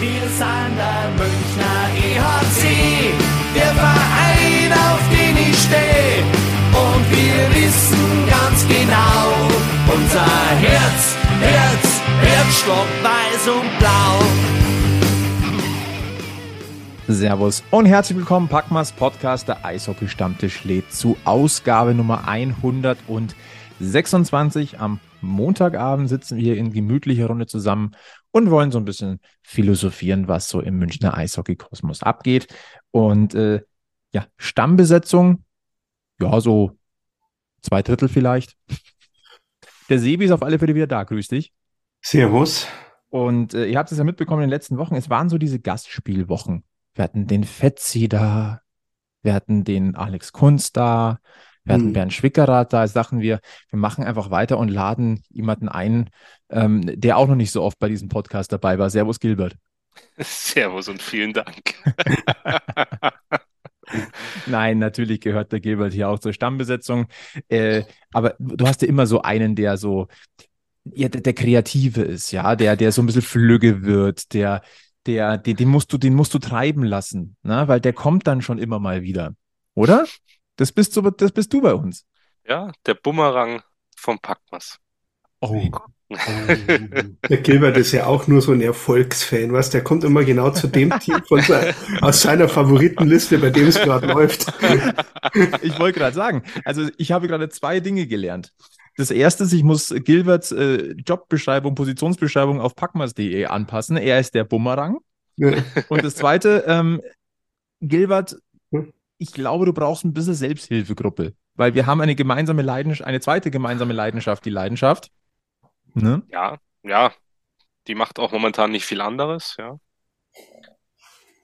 Wir sind der Münchner EHC, der Verein, auf den ich stehe. Und wir wissen ganz genau, unser Herz, Herz, Herzstock weiß und blau. Servus und herzlich willkommen, Packmas Podcast, der Eishockey-Stammtisch lädt zu Ausgabe Nummer 126. Am Montagabend sitzen wir in gemütlicher Runde zusammen und wollen so ein bisschen philosophieren, was so im Münchner Eishockey-Kosmos abgeht. Und äh, ja, Stammbesetzung, ja, so zwei Drittel vielleicht. Der Sebi ist auf alle Fälle wieder da, grüß dich. Servus. Und äh, ihr habt es ja mitbekommen in den letzten Wochen, es waren so diese Gastspielwochen. Wir hatten den Fetzi da, wir hatten den Alex Kunz da, wir hatten Hm. Bernd Schwickerath da. Dachten wir, wir machen einfach weiter und laden jemanden ein, ähm, der auch noch nicht so oft bei diesem Podcast dabei war. Servus Gilbert. Servus und vielen Dank. Nein, natürlich gehört der Gilbert hier auch zur Stammbesetzung. Äh, aber du hast ja immer so einen, der so, ja, der, der Kreative ist, ja, der, der so ein bisschen flügge wird, der, der, den, den musst du, den musst du treiben lassen, ne? Weil der kommt dann schon immer mal wieder. Oder? Das bist du, das bist du bei uns. Ja, der Bumerang vom Packmas. Oh. Der Gilbert ist ja auch nur so ein Erfolgsfan, was? Der kommt immer genau zu dem Team von se aus seiner Favoritenliste, bei dem es gerade läuft. Ich wollte gerade sagen, also ich habe gerade zwei Dinge gelernt. Das erste ist, ich muss Gilberts äh, Jobbeschreibung, Positionsbeschreibung auf packmas.de anpassen. Er ist der Bumerang. Ja. Und das zweite, ähm, Gilbert? Ich glaube, du brauchst ein bisschen Selbsthilfegruppe, weil wir haben eine gemeinsame Leidenschaft, eine zweite gemeinsame Leidenschaft, die Leidenschaft. Ne? Ja, ja, die macht auch momentan nicht viel anderes, ja.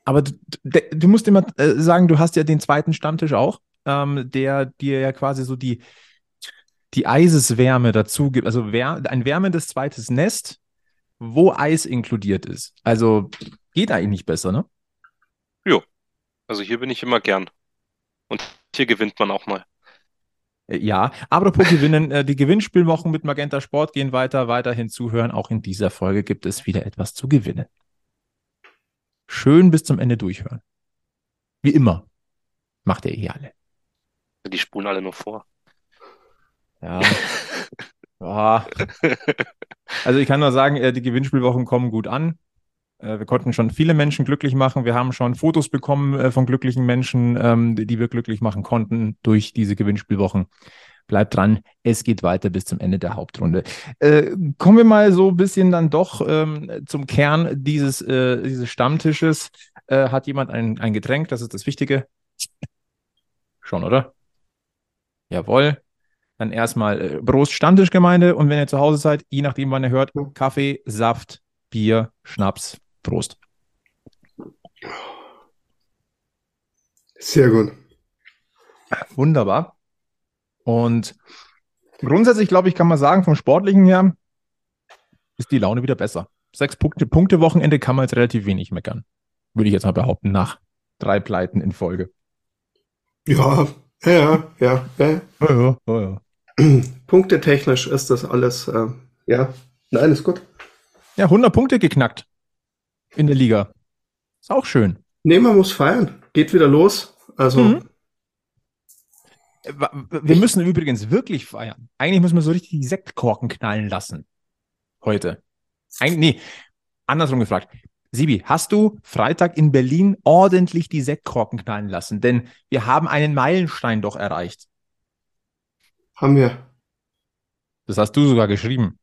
Aber du, du, musst immer äh, sagen, du hast ja den zweiten Stammtisch auch, ähm, der dir ja quasi so die, die Eiseswärme dazu gibt. Also wär, ein wärmendes zweites Nest, wo Eis inkludiert ist. Also geht eigentlich nicht besser, ne? Also hier bin ich immer gern. Und hier gewinnt man auch mal. Äh, Ja, apropos gewinnen, äh, die Gewinnspielwochen mit Magenta Sport gehen weiter, weiterhin zuhören. Auch in dieser Folge gibt es wieder etwas zu gewinnen. Schön bis zum Ende durchhören. Wie immer. Macht ihr eh alle. Die spulen alle nur vor. Ja. ja. Also ich kann nur sagen, äh, die Gewinnspielwochen kommen gut an. Äh, Wir konnten schon viele Menschen glücklich machen. Wir haben schon Fotos bekommen äh, von glücklichen Menschen, ähm, die wir glücklich machen konnten durch diese Gewinnspielwochen. Bleibt dran, es geht weiter bis zum Ende der Hauptrunde. Äh, kommen wir mal so ein bisschen dann doch ähm, zum Kern dieses, äh, dieses Stammtisches. Äh, hat jemand ein, ein Getränk? Das ist das Wichtige. Schon, oder? Jawohl. Dann erstmal Prost Stammtischgemeinde und wenn ihr zu Hause seid, je nachdem, wann ihr hört, Kaffee, Saft, Bier, Schnaps. Prost. Sehr gut. Wunderbar. Und grundsätzlich, glaube ich, kann man sagen, vom Sportlichen her ist die Laune wieder besser. Sechs Punkte, Punkte Wochenende kann man jetzt relativ wenig meckern. Würde ich jetzt mal behaupten, nach drei Pleiten in Folge. Ja, ja, ja, ja. Ja, ja, ja, ja. Punktetechnisch ist das alles, äh, ja. Nein, ist gut. Ja, 100 Punkte geknackt in der Liga. Ist auch schön. Nee, man muss feiern. Geht wieder los. Also, Mhm. Wir müssen übrigens wirklich feiern. Eigentlich müssen wir so richtig die Sektkorken knallen lassen. Heute. Eig nee, andersrum gefragt. Sibi, hast du Freitag in Berlin ordentlich die Sektkorken knallen lassen? Denn wir haben einen Meilenstein doch erreicht. haben wir. Das hast du sogar geschrieben.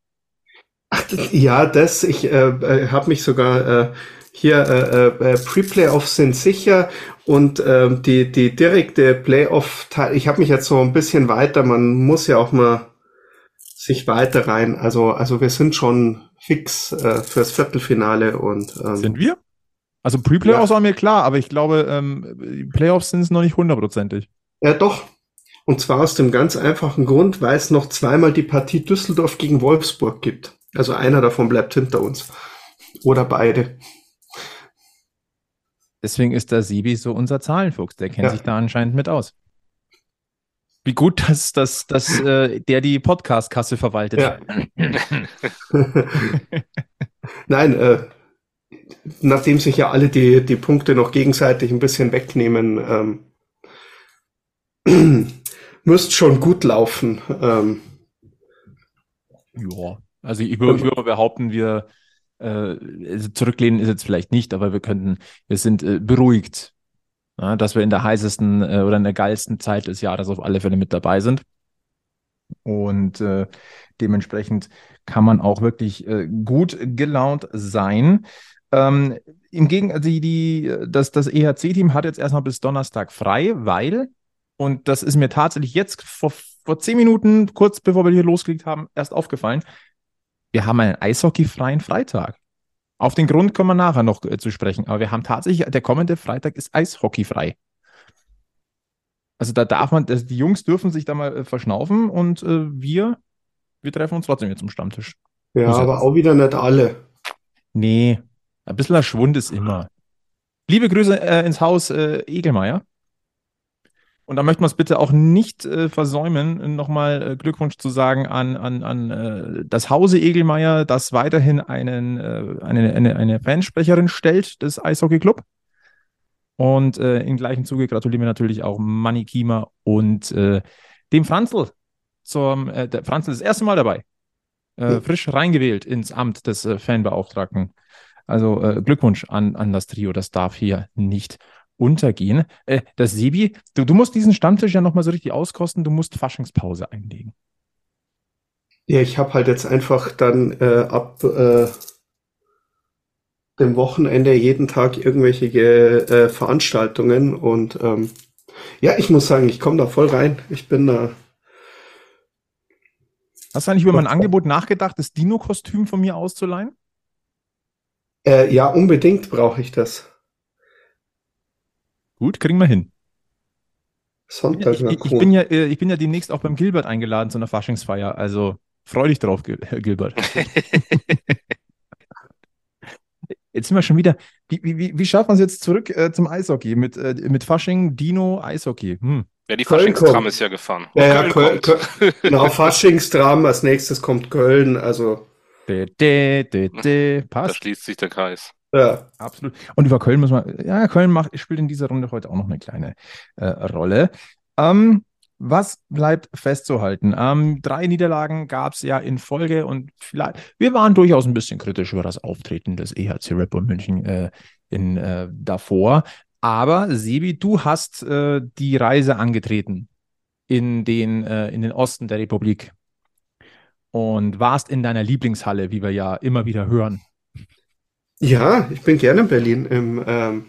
Ach, ja, das, ich äh, äh, habe mich sogar äh, hier, äh, äh, Pre-Playoffs sind sicher und ähm, die, die direkte Playoff, ich habe mich jetzt so ein bisschen weiter, man muss ja auch mal sich weiter rein, also, also wir sind schon fix äh, fürs Viertelfinale und ähm, Sind wir? Also Pre-Playoffs war mir klar, aber ich glaube, ähm, Playoffs sind es noch nicht hundertprozentig. Ja, doch. Und zwar aus dem ganz einfachen Grund, weil es noch zweimal die Partie Düsseldorf gegen Wolfsburg gibt. Also einer davon bleibt hinter uns. Oder beide. Deswegen ist der Sibi so unser Zahlenfuchs. Der kennt Ja. sich da anscheinend mit aus. Wie gut, dass, dass, dass äh, der die Podcast-Kasse verwaltet. Ja. Nein, äh, nachdem sich ja alle die, die Punkte noch gegenseitig ein bisschen wegnehmen, ähm, müsste schon gut laufen. Ähm. Ja, also ich würde, ich würde behaupten, wir äh, also zurücklehnen ist jetzt vielleicht nicht, aber wir könnten, wir sind äh, beruhigt, ja, dass wir in der heißesten äh, oder in der geilsten Zeit des Jahres auf alle Fälle mit dabei sind. Und äh, dementsprechend kann man auch wirklich äh, gut gelaunt sein. Ähm, Im Gegenteil, also die, das, das EHC-Team hat jetzt erstmal bis Donnerstag frei, weil, und das ist mir tatsächlich jetzt vor, vor zehn Minuten, kurz bevor wir hier losgelegt haben, erst aufgefallen, wir haben einen eishockeyfreien Freitag. Auf den Grund kommen wir nachher noch äh, zu sprechen, aber wir haben tatsächlich, der kommende Freitag ist eishockeyfrei. Also da darf man, also die Jungs dürfen sich da mal äh, verschnaufen und äh, wir, wir treffen uns trotzdem jetzt zum Stammtisch. Ja, Muss aber auch wieder nicht alle. Nee, ein bisschen Schwund ist immer. Liebe Grüße äh, ins Haus äh, Egelmeier. Und da möchten wir es bitte auch nicht äh, versäumen, nochmal äh, Glückwunsch zu sagen an, an, an äh, das Hause Egelmeier, das weiterhin einen, äh, eine, eine, eine Fansprecherin stellt des Eishockey Club. Und äh, im gleichen Zuge gratulieren wir natürlich auch Manny Kiemer und äh, dem Franzl. Zum, der Franzl ist das erste Mal dabei. Äh, frisch reingewählt ins Amt des Fanbeauftragten. Also Glückwunsch an, an das Trio, das darf hier nicht untergehen. Äh, das Sebi, du, du musst diesen Stammtisch ja nochmal so richtig auskosten, du musst Faschingspause einlegen. Ja, ich habe halt jetzt einfach dann äh, ab äh, dem Wochenende jeden Tag irgendwelche äh, Veranstaltungen und ähm, ja, ich muss sagen, ich komme da voll rein. Ich bin da. Hast du eigentlich über mein Angebot nachgedacht, das Dino-Kostüm von mir auszuleihen? Äh, ja, unbedingt brauche ich das. Gut, kriegen wir hin. Sonntag ich, ich, ich, bin ja, äh, ich bin ja demnächst auch beim Gilbert eingeladen zu einer Faschingsfeier. Also freu dich drauf, Gilbert. jetzt sind wir schon wieder. Wie, wie, wie schafft man es jetzt zurück äh, zum Eishockey? Mit, äh, mit Fasching, Dino, Eishockey. Hm. Ja, die Faschingstram ist ja gefahren. Ja, ja, Köln, Köln, Köln, genau, Faschingstram, als nächstes kommt Köln, also. De, de, de, de, passt. Da schließt sich der Kreis. Ja. Absolut. Und über Köln muss man, ja, Köln macht, spielt in dieser Runde heute auch noch eine kleine äh, Rolle. Ähm, was bleibt festzuhalten? Ähm, drei Niederlagen gab es ja in Folge und vielleicht, wir waren durchaus ein bisschen kritisch über das Auftreten des EHC Red Bull München äh, in, äh, davor. Aber Sebi, du hast äh, die Reise angetreten in den, äh, in den Osten der Republik und warst in deiner Lieblingshalle, wie wir ja immer wieder hören. Ja, ich bin gerne in Berlin. Im, ähm,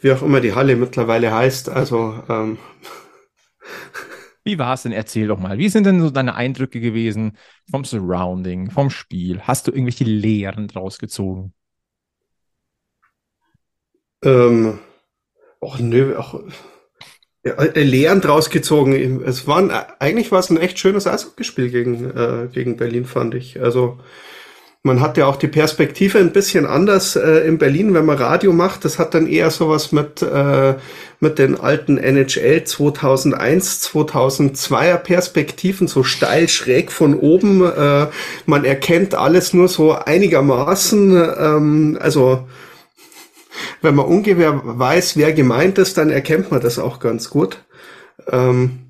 wie auch immer die Halle mittlerweile heißt. Also ähm, Wie war es denn? Erzähl doch mal. Wie sind denn so deine Eindrücke gewesen vom Surrounding, vom Spiel? Hast du irgendwelche Lehren draus gezogen? Ähm, och, nö, ach, ja, äh, Lehren draus gezogen. Es waren, eigentlich war es ein echt schönes Eishockeyspiel gegen, äh, gegen Berlin, fand ich. Also, man hat ja auch die Perspektive ein bisschen anders äh, in Berlin, wenn man Radio macht. Das hat dann eher sowas mit, äh, mit den alten NHL 2001, 2002er Perspektiven, so steil schräg von oben. Äh, man erkennt alles nur so einigermaßen. Ähm, also wenn man ungefähr weiß, wer gemeint ist, dann erkennt man das auch ganz gut. Ähm, äh,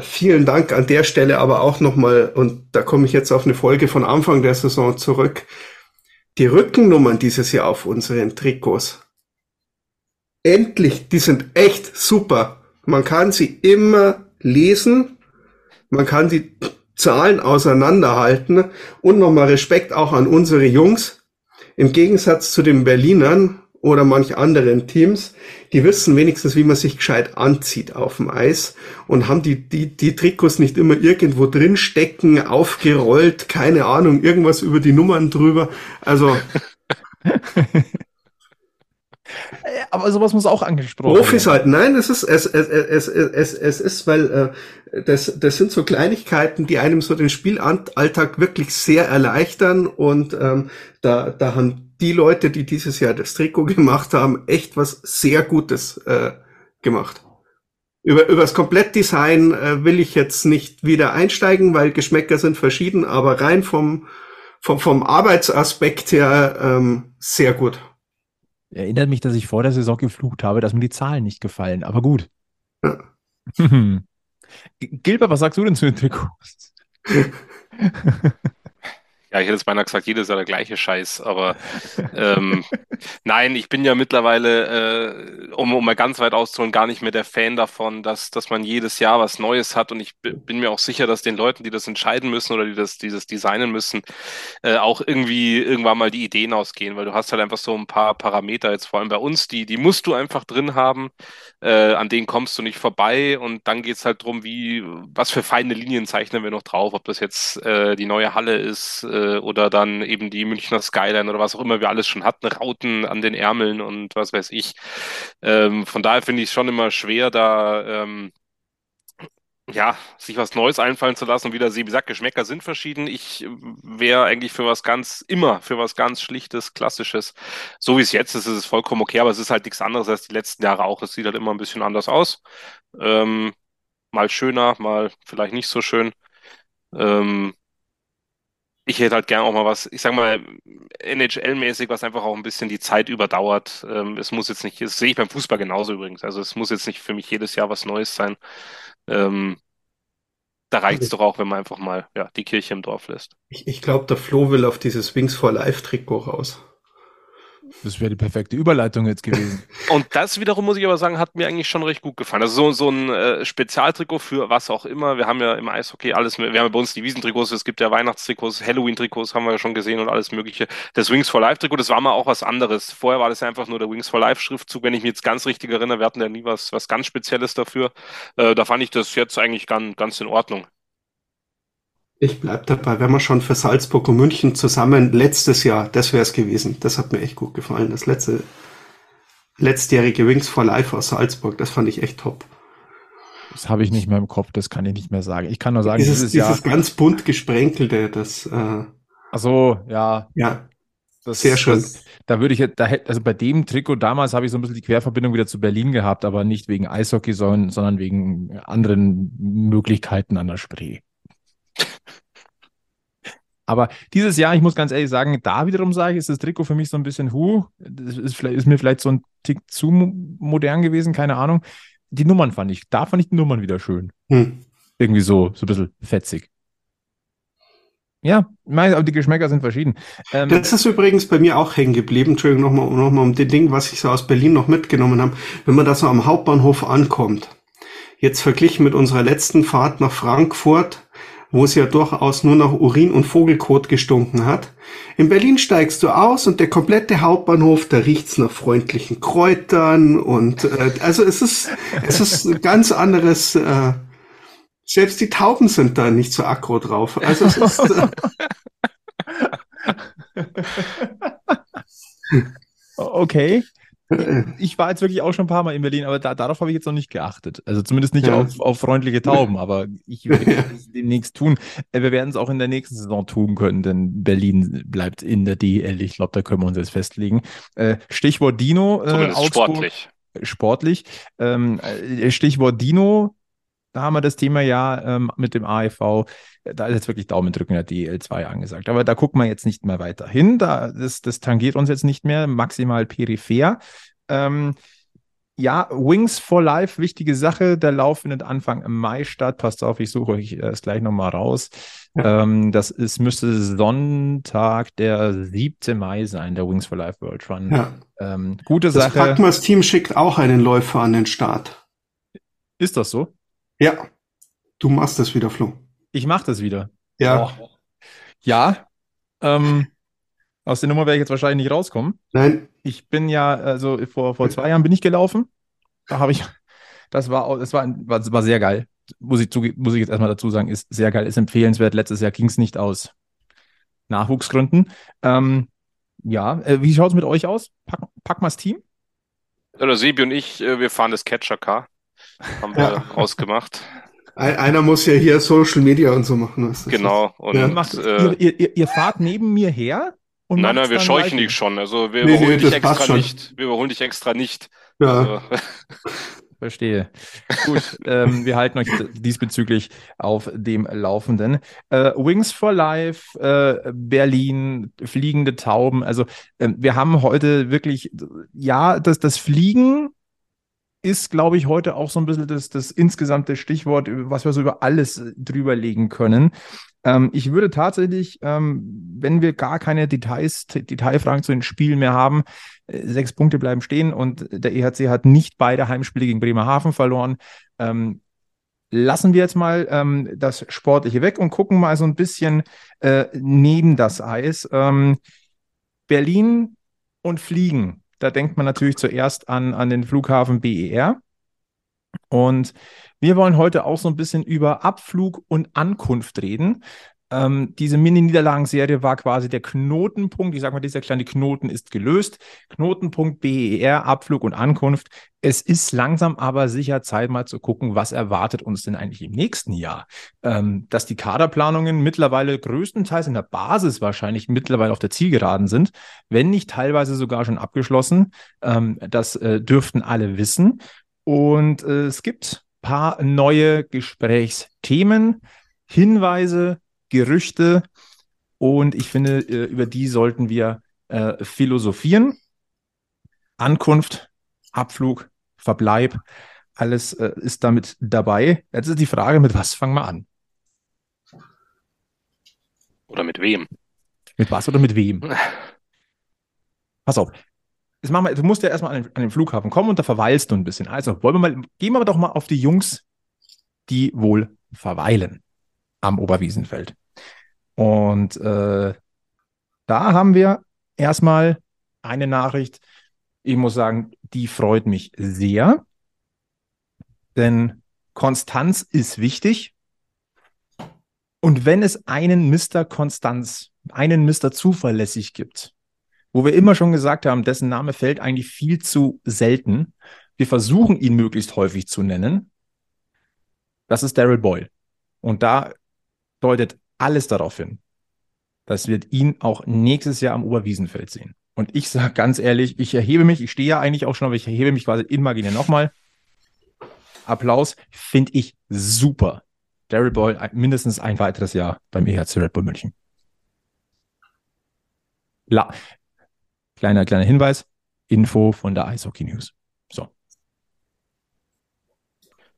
vielen Dank an der Stelle aber auch nochmal, und da komme ich jetzt auf eine Folge von Anfang der Saison zurück. Die Rückennummern dieses Jahr auf unseren Trikots. Endlich, die sind echt super. Man kann sie immer lesen. Man kann die Zahlen auseinanderhalten. Und nochmal Respekt auch an unsere Jungs. Im Gegensatz zu den Berlinern oder manch anderen Teams, die wissen wenigstens, wie man sich gescheit anzieht auf dem Eis und haben die, die, die Trikots nicht immer irgendwo drin stecken, aufgerollt, keine Ahnung, irgendwas über die Nummern drüber. Also. Aber sowas muss auch angesprochen werden. Profis halt, nein, es ist, es, es, es, es, es ist, weil äh, das, das sind so Kleinigkeiten, die einem so den Spielalltag wirklich sehr erleichtern und ähm, da, da haben die Leute, die dieses Jahr das Trikot gemacht haben, echt was sehr Gutes äh, gemacht. Über, über das Komplettdesign äh, will ich jetzt nicht wieder einsteigen, weil Geschmäcker sind verschieden, aber rein vom, vom, vom Arbeitsaspekt her ähm, sehr gut. Erinnert mich, dass ich vor der Saison geflucht habe, dass mir die Zahlen nicht gefallen, aber gut. Ja. Gilbert, was sagst du denn zu den Trikots? Ja, ich hätte es beinahe gesagt, jedes Jahr der gleiche Scheiß, aber ähm, nein, ich bin ja mittlerweile, äh, um, um mal ganz weit auszuholen, gar nicht mehr der Fan davon, dass, dass man jedes Jahr was Neues hat. Und ich bin mir auch sicher, dass den Leuten, die das entscheiden müssen oder die das, dieses designen müssen, äh, auch irgendwie irgendwann mal die Ideen ausgehen, weil du hast halt einfach so ein paar Parameter jetzt vor allem bei uns, die, die musst du einfach drin haben, äh, an denen kommst du nicht vorbei. Und dann geht's halt drum, wie, was für feine Linien zeichnen wir noch drauf, ob das jetzt äh, die neue Halle ist, äh, oder dann eben die Münchner Skyline oder was auch immer wir alles schon hatten, Rauten an den Ärmeln und was weiß ich. Ähm, von daher finde ich es schon immer schwer, da ähm, ja, sich was Neues einfallen zu lassen. Und wieder, wie gesagt, Geschmäcker sind verschieden. Ich wäre eigentlich für was ganz, immer für was ganz Schlichtes, Klassisches. So wie es jetzt ist, ist es vollkommen okay, aber es ist halt nichts anderes als die letzten Jahre auch. Es sieht halt immer ein bisschen anders aus. Ähm, mal schöner, mal vielleicht nicht so schön. Ähm, ich hätte halt gern auch mal was, ich sag mal, NHL-mäßig, was einfach auch ein bisschen die Zeit überdauert. Ähm, es muss jetzt nicht, das sehe ich beim Fußball genauso übrigens. Also es muss jetzt nicht für mich jedes Jahr was Neues sein. Ähm, da reicht es doch auch, wenn man einfach mal ja, die Kirche im Dorf lässt. Ich, ich glaube, der Flo will auf dieses Wings for Life-Trikot raus. Das wäre die perfekte Überleitung jetzt gewesen. Und das wiederum, muss ich aber sagen, hat mir eigentlich schon recht gut gefallen. Also so, so ein äh, Spezialtrikot für was auch immer. Wir haben ja im Eishockey alles, wir haben ja bei uns die Wiesentrikots, es gibt ja Weihnachtstrikots, Halloween-Trikots haben wir ja schon gesehen und alles mögliche. Das Wings for Life-Trikot, das war mal auch was anderes. Vorher war das ja einfach nur der Wings for Life-Schriftzug, wenn ich mich jetzt ganz richtig erinnere. Wir hatten ja nie was, was ganz Spezielles dafür. Äh, da fand ich das jetzt eigentlich ganz, ganz in Ordnung. Ich bleib dabei, wenn wir schon für Salzburg und München zusammen letztes Jahr, das wäre es gewesen. Das hat mir echt gut gefallen. Das letzte letztjährige Wings for Life aus Salzburg, das fand ich echt top. Das habe ich nicht mehr im Kopf, das kann ich nicht mehr sagen. Ich kann nur sagen, dieses, dieses, dieses Jahr. ganz bunt gesprenkelte, das äh, Ach so, ja. ja, Das, Sehr schön. Das, da würde ich, jetzt- da hätte, also bei dem Trikot damals habe ich so ein bisschen die Querverbindung wieder zu Berlin gehabt, aber nicht wegen Eishockey, sondern, sondern wegen anderen Möglichkeiten an der Spree. Aber dieses Jahr, ich muss ganz ehrlich sagen, da wiederum sage ich, ist das Trikot für mich so ein bisschen, hu, das ist, ist mir vielleicht so ein Tick zu mo- modern gewesen, keine Ahnung. Die Nummern fand ich, da fand ich die Nummern wieder schön. hm. Irgendwie so, so ein bisschen fetzig. Ja, mein, aber die Geschmäcker sind verschieden. Ähm, Das ist übrigens bei mir auch hängen geblieben. Entschuldigung, nochmal noch mal um den Ding, was ich so aus Berlin noch mitgenommen habe. Wenn man da so am Hauptbahnhof ankommt, jetzt verglichen mit unserer letzten Fahrt nach Frankfurt, wo es ja durchaus nur nach Urin und Vogelkot gestunken hat. In Berlin steigst du aus und der komplette Hauptbahnhof, da riecht's nach freundlichen Kräutern und äh, also es ist es ist ein ganz anderes. Äh, selbst die Tauben sind da nicht so aggro drauf. Also es ist, äh, okay. Ich war jetzt wirklich auch schon ein paar Mal in Berlin, aber da, darauf habe ich jetzt noch nicht geachtet. Also zumindest nicht Ja. auf, auf freundliche Tauben, aber ich werde es demnächst tun. Äh, Wir werden es auch in der nächsten Saison tun können, denn Berlin bleibt in der DL. Ich glaube, da können wir uns jetzt festlegen. Äh, Stichwort Dino, äh, sportlich. sportlich. Ähm, äh, Stichwort Dino, da haben wir das Thema ja ähm, mit dem AEV. Da ist jetzt wirklich Daumen drücken der DL2 angesagt. Aber da gucken wir jetzt nicht mehr weiter hin. Da, das, das tangiert uns jetzt nicht mehr, maximal peripher. Ähm, ja, Wings for Life, wichtige Sache. Der Lauf findet Anfang Mai statt. Passt auf, ich suche euch das gleich nochmal raus. Ähm, das ist, müsste Sonntag, der 7. Mai sein, der Wings for Life World Run. ja. Ähm, gute Das Sache. Packmas-Team schickt auch einen Läufer an den Start. Ist das so? Ja, du machst das wieder, Flo. Ich mache das wieder. Ja, Ja. Ähm, aus der Nummer werde ich jetzt wahrscheinlich nicht rauskommen. nein, Ich bin ja, also vor, vor zwei Jahren bin ich gelaufen. Da habe ich, das war, auch- das war, war, war sehr geil. Muss ich, muss ich jetzt erstmal dazu sagen, ist sehr geil, ist empfehlenswert. Letztes Jahr ging es nicht aus Nachwuchsgründen. Ähm, ja, äh, wie schaut es mit euch aus? Pack, Packmas Team? Ja, der Sebi und ich, äh, wir fahren das Catcher-Car. Haben wir Ja. ausgemacht. ein, einer muss ja hier Social Media und so machen. Das ist- Genau. Und Ja. Macht, äh, ihr, ihr, ihr, fahrt neben mir her und nein, nein, wir scheuchen dich schon. Also wir Nee, überholen nee, dich extra schon. nicht. Wir überholen dich extra nicht. Ja, Also, verstehe. Gut, ähm, wir halten euch diesbezüglich auf dem Laufenden. Äh, Wings for Life, äh, Berlin, fliegende Tauben. Also äh, wir haben heute wirklich, ja, das, das Fliegen ist, glaube ich, heute auch so ein bisschen das, das insgesamte Stichwort, was wir so über alles drüber legen können. Ähm, ich würde tatsächlich, ähm, wenn wir gar keine Details, Detailfragen zu den Spielen mehr haben, äh, sechs Punkte bleiben stehen und der EHC hat nicht beide Heimspiele gegen Bremerhaven verloren. Ähm, lassen wir jetzt mal ähm, das Sportliche weg und gucken mal so ein bisschen äh, neben das Eis. Ähm, Berlin und Fliegen. Da denkt man natürlich zuerst an, an den Flughafen BER. Und wir wollen heute auch so ein bisschen über Abflug und Ankunft reden. Ähm, diese Mini-Niederlagenserie war quasi der Knotenpunkt. Ich sage mal, dieser kleine Knoten ist gelöst. Knotenpunkt BER, Abflug und Ankunft. Es ist langsam aber sicher Zeit, mal zu gucken, was erwartet uns denn eigentlich im nächsten Jahr. Ähm, dass die Kaderplanungen mittlerweile größtenteils in der Basis wahrscheinlich mittlerweile auf der Zielgeraden sind, wenn nicht teilweise sogar schon abgeschlossen. Ähm, das äh, dürften alle wissen. Und äh, es gibt paar neue Gesprächsthemen, Hinweise, Gerüchte und ich finde, äh, über die sollten wir äh, philosophieren. Ankunft, Abflug, Verbleib, alles äh, ist damit dabei. Jetzt ist die Frage, mit was fangen wir an? Oder mit wem? Mit was oder mit wem? Pass auf. Jetzt machen wir, du musst ja erstmal an den, an den Flughafen kommen und da verweilst du ein bisschen. Also wollen wir mal, gehen wir doch mal auf die Jungs, die wohl verweilen am Oberwiesenfeld. Und äh, da haben wir erstmal eine Nachricht, ich muss sagen, die freut mich sehr, denn Konstanz ist wichtig. Und wenn es einen Mr. Konstanz, einen Mr. Zuverlässig gibt, wo wir immer schon gesagt haben, dessen Name fällt eigentlich viel zu selten, wir versuchen ihn möglichst häufig zu nennen, das ist Daryl Boyle. Und da deutet alles darauf hin, dass wir ihn auch nächstes Jahr am Oberwiesenfeld sehen. Und ich sage ganz ehrlich, ich erhebe mich, ich stehe ja eigentlich auch schon, aber ich erhebe mich quasi imaginär nochmal. Applaus, finde ich super. Daryl Boyle mindestens ein weiteres Jahr beim EHC Red Bull München. La kleiner, kleiner Hinweis, Info von der Eishockey News. So.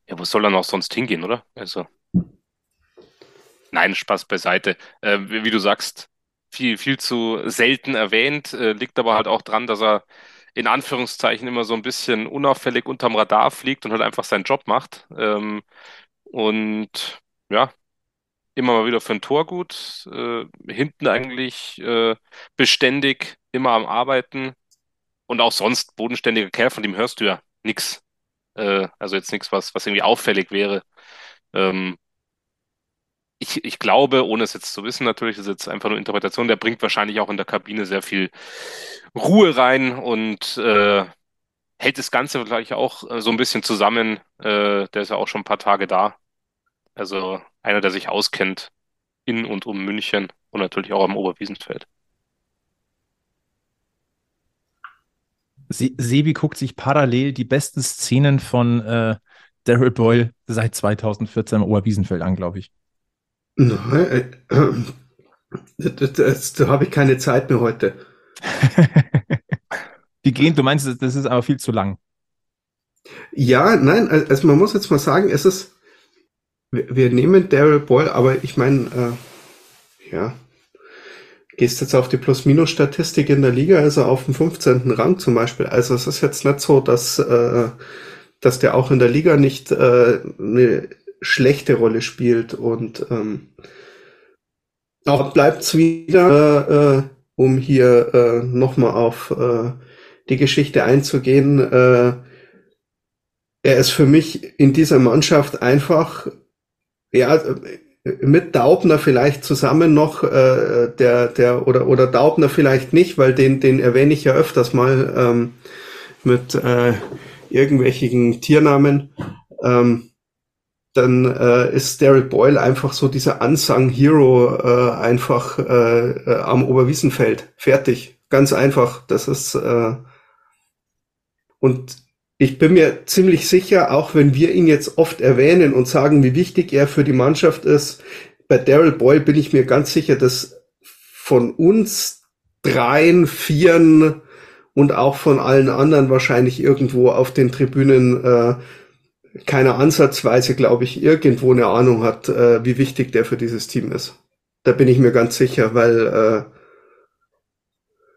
Ja, wo soll er noch sonst hingehen, oder? Also. Nein, Spaß beiseite. Äh, wie du sagst, viel, viel zu selten erwähnt, äh, liegt aber halt auch dran, dass er in Anführungszeichen immer so ein bisschen unauffällig unterm Radar fliegt und halt einfach seinen Job macht. Ähm, und ja, immer mal wieder für ein Tor gut, äh, hinten eigentlich äh, beständig, immer am Arbeiten und auch sonst bodenständiger Kerl, von dem hörst du ja nichts. Äh, also jetzt nichts, was, was irgendwie auffällig wäre. Ähm, ich, ich glaube, ohne es jetzt zu wissen, natürlich, ist jetzt einfach nur Interpretation, der bringt wahrscheinlich auch in der Kabine sehr viel Ruhe rein und äh, hält das Ganze vielleicht auch äh, so ein bisschen zusammen. Äh, der ist ja auch schon ein paar Tage da. Also einer, der sich auskennt in und um München und natürlich auch am Oberwiesenfeld. Sebi guckt sich parallel die besten Szenen von äh, Daryl Boyle seit 2014 am Oberwiesenfeld an, glaube ich. Nein, äh, das, da habe ich keine Zeit mehr heute. Wie gehen? Du meinst, das ist aber viel zu lang. Ja, nein, also man muss jetzt mal sagen, es ist, wir, wir nehmen Daryl Boyle, aber ich meine, äh, ja, gehst jetzt auf die Plus-Minus-Statistik in der Liga, also auf dem 15. Rang zum Beispiel. Also es ist jetzt nicht so, dass, äh, dass der auch in der Liga nicht äh, eine schlechte Rolle spielt und ähm, auch bleibt's wieder, äh, äh, um hier äh, nochmal auf äh, die Geschichte einzugehen. Äh, er ist für mich in dieser Mannschaft einfach, ja, mit Daubner vielleicht zusammen noch, äh, der, der, oder, oder Daubner vielleicht nicht, weil den, den erwähne ich ja öfters mal ähm, mit äh, irgendwelchen Tiernamen. Ähm, dann äh, ist Daryl Boyle einfach so dieser Unsung Hero äh, einfach äh, äh, am Oberwiesenfeld. Fertig. Ganz einfach. Das ist äh, und ich bin mir ziemlich sicher, auch wenn wir ihn jetzt oft erwähnen und sagen, wie wichtig er für die Mannschaft ist, bei Daryl Boyle bin ich mir ganz sicher, dass von uns dreien, vieren und auch von allen anderen wahrscheinlich irgendwo auf den Tribünen äh, keiner ansatzweise, glaube ich, irgendwo eine Ahnung hat, äh, wie wichtig der für dieses Team ist. Da bin ich mir ganz sicher, weil äh,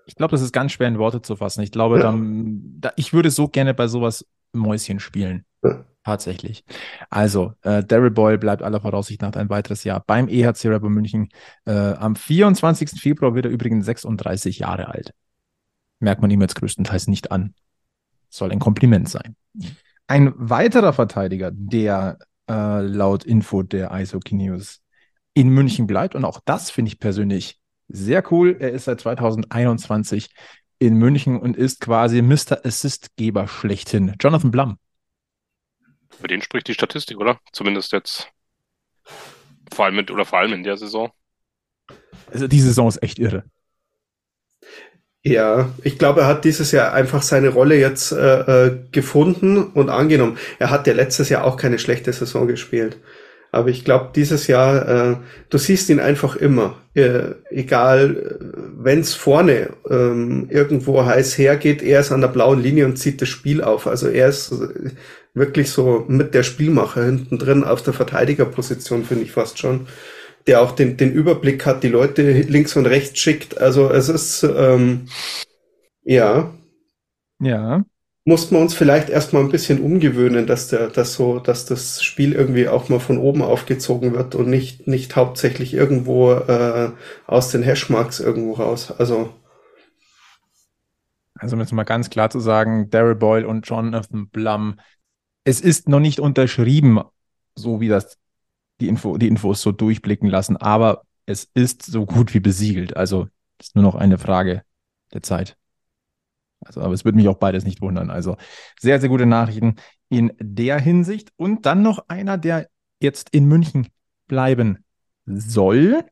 ich glaube, das ist ganz schwer in Worte zu fassen. Ich glaube, ja. dann, da, ich würde so gerne bei sowas Mäuschen spielen. Ja. Tatsächlich. Also, äh, Daryl Boyle bleibt aller Voraussicht nach ein weiteres Jahr beim EHC Rapper München. Äh, am 24. Februar wird er übrigens 36 Jahre alt. Merkt man ihm jetzt größtenteils nicht an. Soll ein Kompliment sein. Ein weiterer Verteidiger, der äh, laut Info der Eishockey News in München bleibt, und auch das finde ich persönlich sehr cool. Er ist seit 2021 in München und ist quasi Mr. Assistgeber schlechthin. Jonathan Blum. Für den spricht die Statistik, oder? Zumindest jetzt. Vor allem mit, oder vor allem in der Saison. Also die Saison ist echt irre. Ja, ich glaube, er hat dieses Jahr einfach seine Rolle jetzt äh, äh gefunden und angenommen. Er hat ja letztes Jahr auch keine schlechte Saison gespielt. Aber ich glaube, dieses Jahr, äh, du siehst ihn einfach immer. Äh, egal, äh, wenn es vorne ähm, irgendwo heiß hergeht, er ist an der blauen Linie und zieht das Spiel auf. Also er ist äh, wirklich so mit der Spielmacher hinten drin auf der Verteidigerposition, finde ich fast schon. Der auch den, den Überblick hat, die Leute links und rechts schickt. Also es ist, ähm, ja. Ja mussten wir uns vielleicht erstmal ein bisschen umgewöhnen, dass der, dass so, dass das Spiel irgendwie auch mal von oben aufgezogen wird und nicht, nicht hauptsächlich irgendwo äh, aus den Hashmarks irgendwo raus. Also. Also um jetzt mal ganz klar zu sagen, Daryl Boyle und Jonathan Blum, es ist noch nicht unterschrieben, so wie das die, Info, die Infos so durchblicken lassen, aber es ist so gut wie besiegelt. Also ist nur noch eine Frage der Zeit. Also, aber es würde mich auch beides nicht wundern. Also sehr, sehr gute Nachrichten in der Hinsicht. Und dann noch einer, der jetzt in München bleiben soll,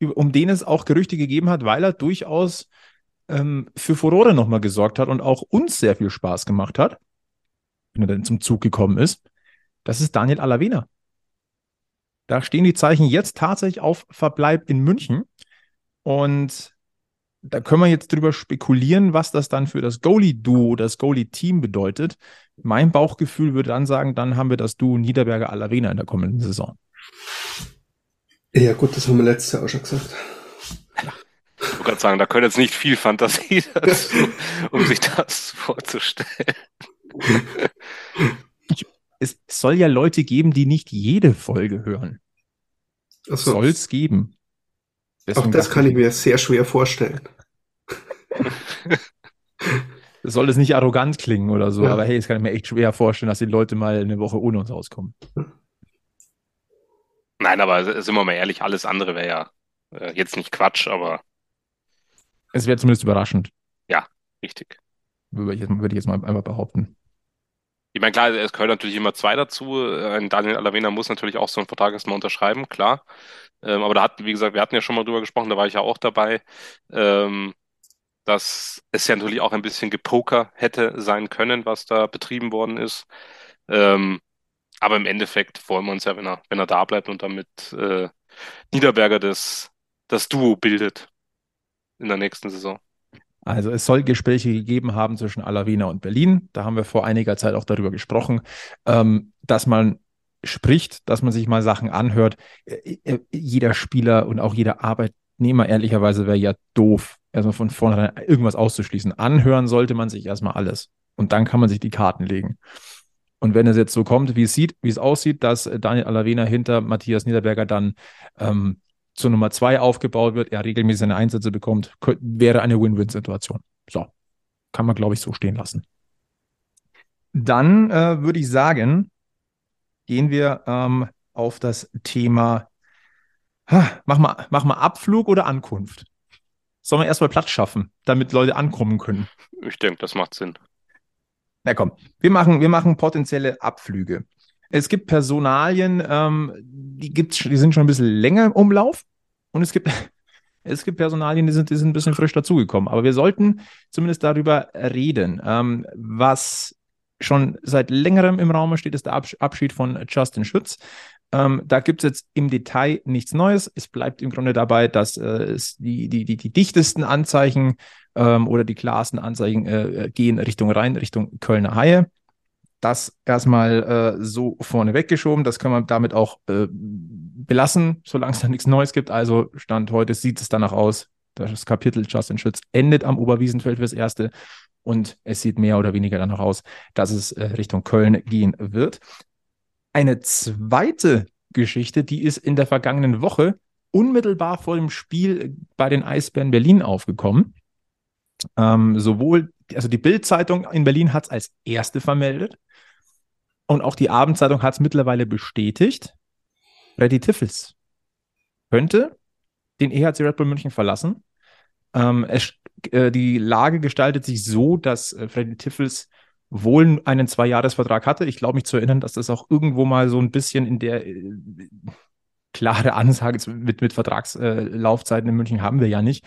um den es auch Gerüchte gegeben hat, weil er durchaus ähm, für Furore nochmal gesorgt hat und auch uns sehr viel Spaß gemacht hat, wenn er dann zum Zug gekommen ist. Das ist Daniel Alavena. Da stehen die Zeichen jetzt tatsächlich auf Verbleib in München. Und da können wir jetzt drüber spekulieren, was das dann für das Goalie-Duo, das Goalie-Team bedeutet. Mein Bauchgefühl würde dann sagen, dann haben wir das Duo Niederberger Alarena in der kommenden Saison. Ja, gut, das haben wir letztes Jahr auch schon gesagt. Ich wollte gerade sagen, da könnte jetzt nicht viel Fantasie dazu, um sich das vorzustellen. Es soll ja Leute geben, die nicht jede Folge hören. So. Soll es geben. Deswegen Auch das kann ich mir sehr schwer vorstellen. soll es nicht arrogant klingen oder so, ja. aber hey, es kann ich mir echt schwer vorstellen, dass die Leute mal eine Woche ohne uns auskommen. Nein, aber sind wir mal ehrlich, alles andere wäre ja äh, jetzt nicht Quatsch, aber. Es wäre zumindest überraschend. Ja, richtig. Würde ich, jetzt, würde ich jetzt mal einfach behaupten. Ich meine, klar, es gehört natürlich immer zwei dazu. Ein Daniel Alavena muss natürlich auch so einen Vertrag erstmal unterschreiben, klar. Ähm, aber da hatten, wie gesagt, wir hatten ja schon mal drüber gesprochen, da war ich ja auch dabei, ähm, dass es ja natürlich auch ein bisschen Gepoker hätte sein können, was da betrieben worden ist. Ähm, aber im Endeffekt freuen wir uns ja, wenn er, wenn er da bleibt und damit äh, Niederberger das, das Duo bildet in der nächsten Saison. Also es soll Gespräche gegeben haben zwischen Alavina und Berlin. Da haben wir vor einiger Zeit auch darüber gesprochen, ähm, dass man spricht, dass man sich mal Sachen anhört. Äh, äh, jeder Spieler und auch jeder Arbeitnehmer ehrlicherweise wäre ja doof, erstmal von vornherein irgendwas auszuschließen. Anhören sollte man sich erstmal alles. Und dann kann man sich die Karten legen. Und wenn es jetzt so kommt, wie es sieht, wie es aussieht, dass Daniel Alavena hinter Matthias Niederberger dann ähm, zur Nummer zwei aufgebaut wird, er regelmäßig seine Einsätze bekommt, wäre eine Win-Win-Situation. So, kann man, glaube ich, so stehen lassen. Dann äh, würde ich sagen, gehen wir ähm, auf das Thema, ha, mach, mal, mach mal Abflug oder Ankunft. Sollen wir erstmal Platz schaffen, damit Leute ankommen können? Ich denke, das macht Sinn. Na komm, wir machen, wir machen potenzielle Abflüge. Es gibt Personalien, ähm, die, gibt's, die sind schon ein bisschen länger im Umlauf. Und es gibt, es gibt Personalien, die sind, die sind ein bisschen frisch dazugekommen. Aber wir sollten zumindest darüber reden, ähm, was schon seit längerem im Raum steht, ist der Abschied von Justin Schütz. Ähm, da gibt es jetzt im Detail nichts Neues. Es bleibt im Grunde dabei, dass äh, es die, die, die, die dichtesten Anzeichen ähm, oder die klarsten Anzeichen äh, gehen Richtung Rhein, Richtung Kölner Haie. Das erstmal äh, so vorne weggeschoben. Das können wir damit auch äh, belassen, solange es da nichts Neues gibt. Also Stand heute sieht es danach aus. Das Kapitel Justin Schütz endet am Oberwiesenfeld fürs Erste. Und es sieht mehr oder weniger danach aus, dass es äh, Richtung Köln gehen wird. Eine zweite Geschichte, die ist in der vergangenen Woche unmittelbar vor dem Spiel bei den Eisbären Berlin aufgekommen. Ähm, sowohl, also die Bild-Zeitung in Berlin hat es als erste vermeldet. Und auch die Abendzeitung hat es mittlerweile bestätigt. Freddy Tiffels könnte den EHC Red Bull München verlassen. Ähm, es, äh, die Lage gestaltet sich so, dass äh, Freddy Tiffels wohl einen Zwei-Jahres-Vertrag hatte. Ich glaube mich zu erinnern, dass das auch irgendwo mal so ein bisschen in der äh, klare Ansage mit, mit Vertragslaufzeiten in München haben wir ja nicht,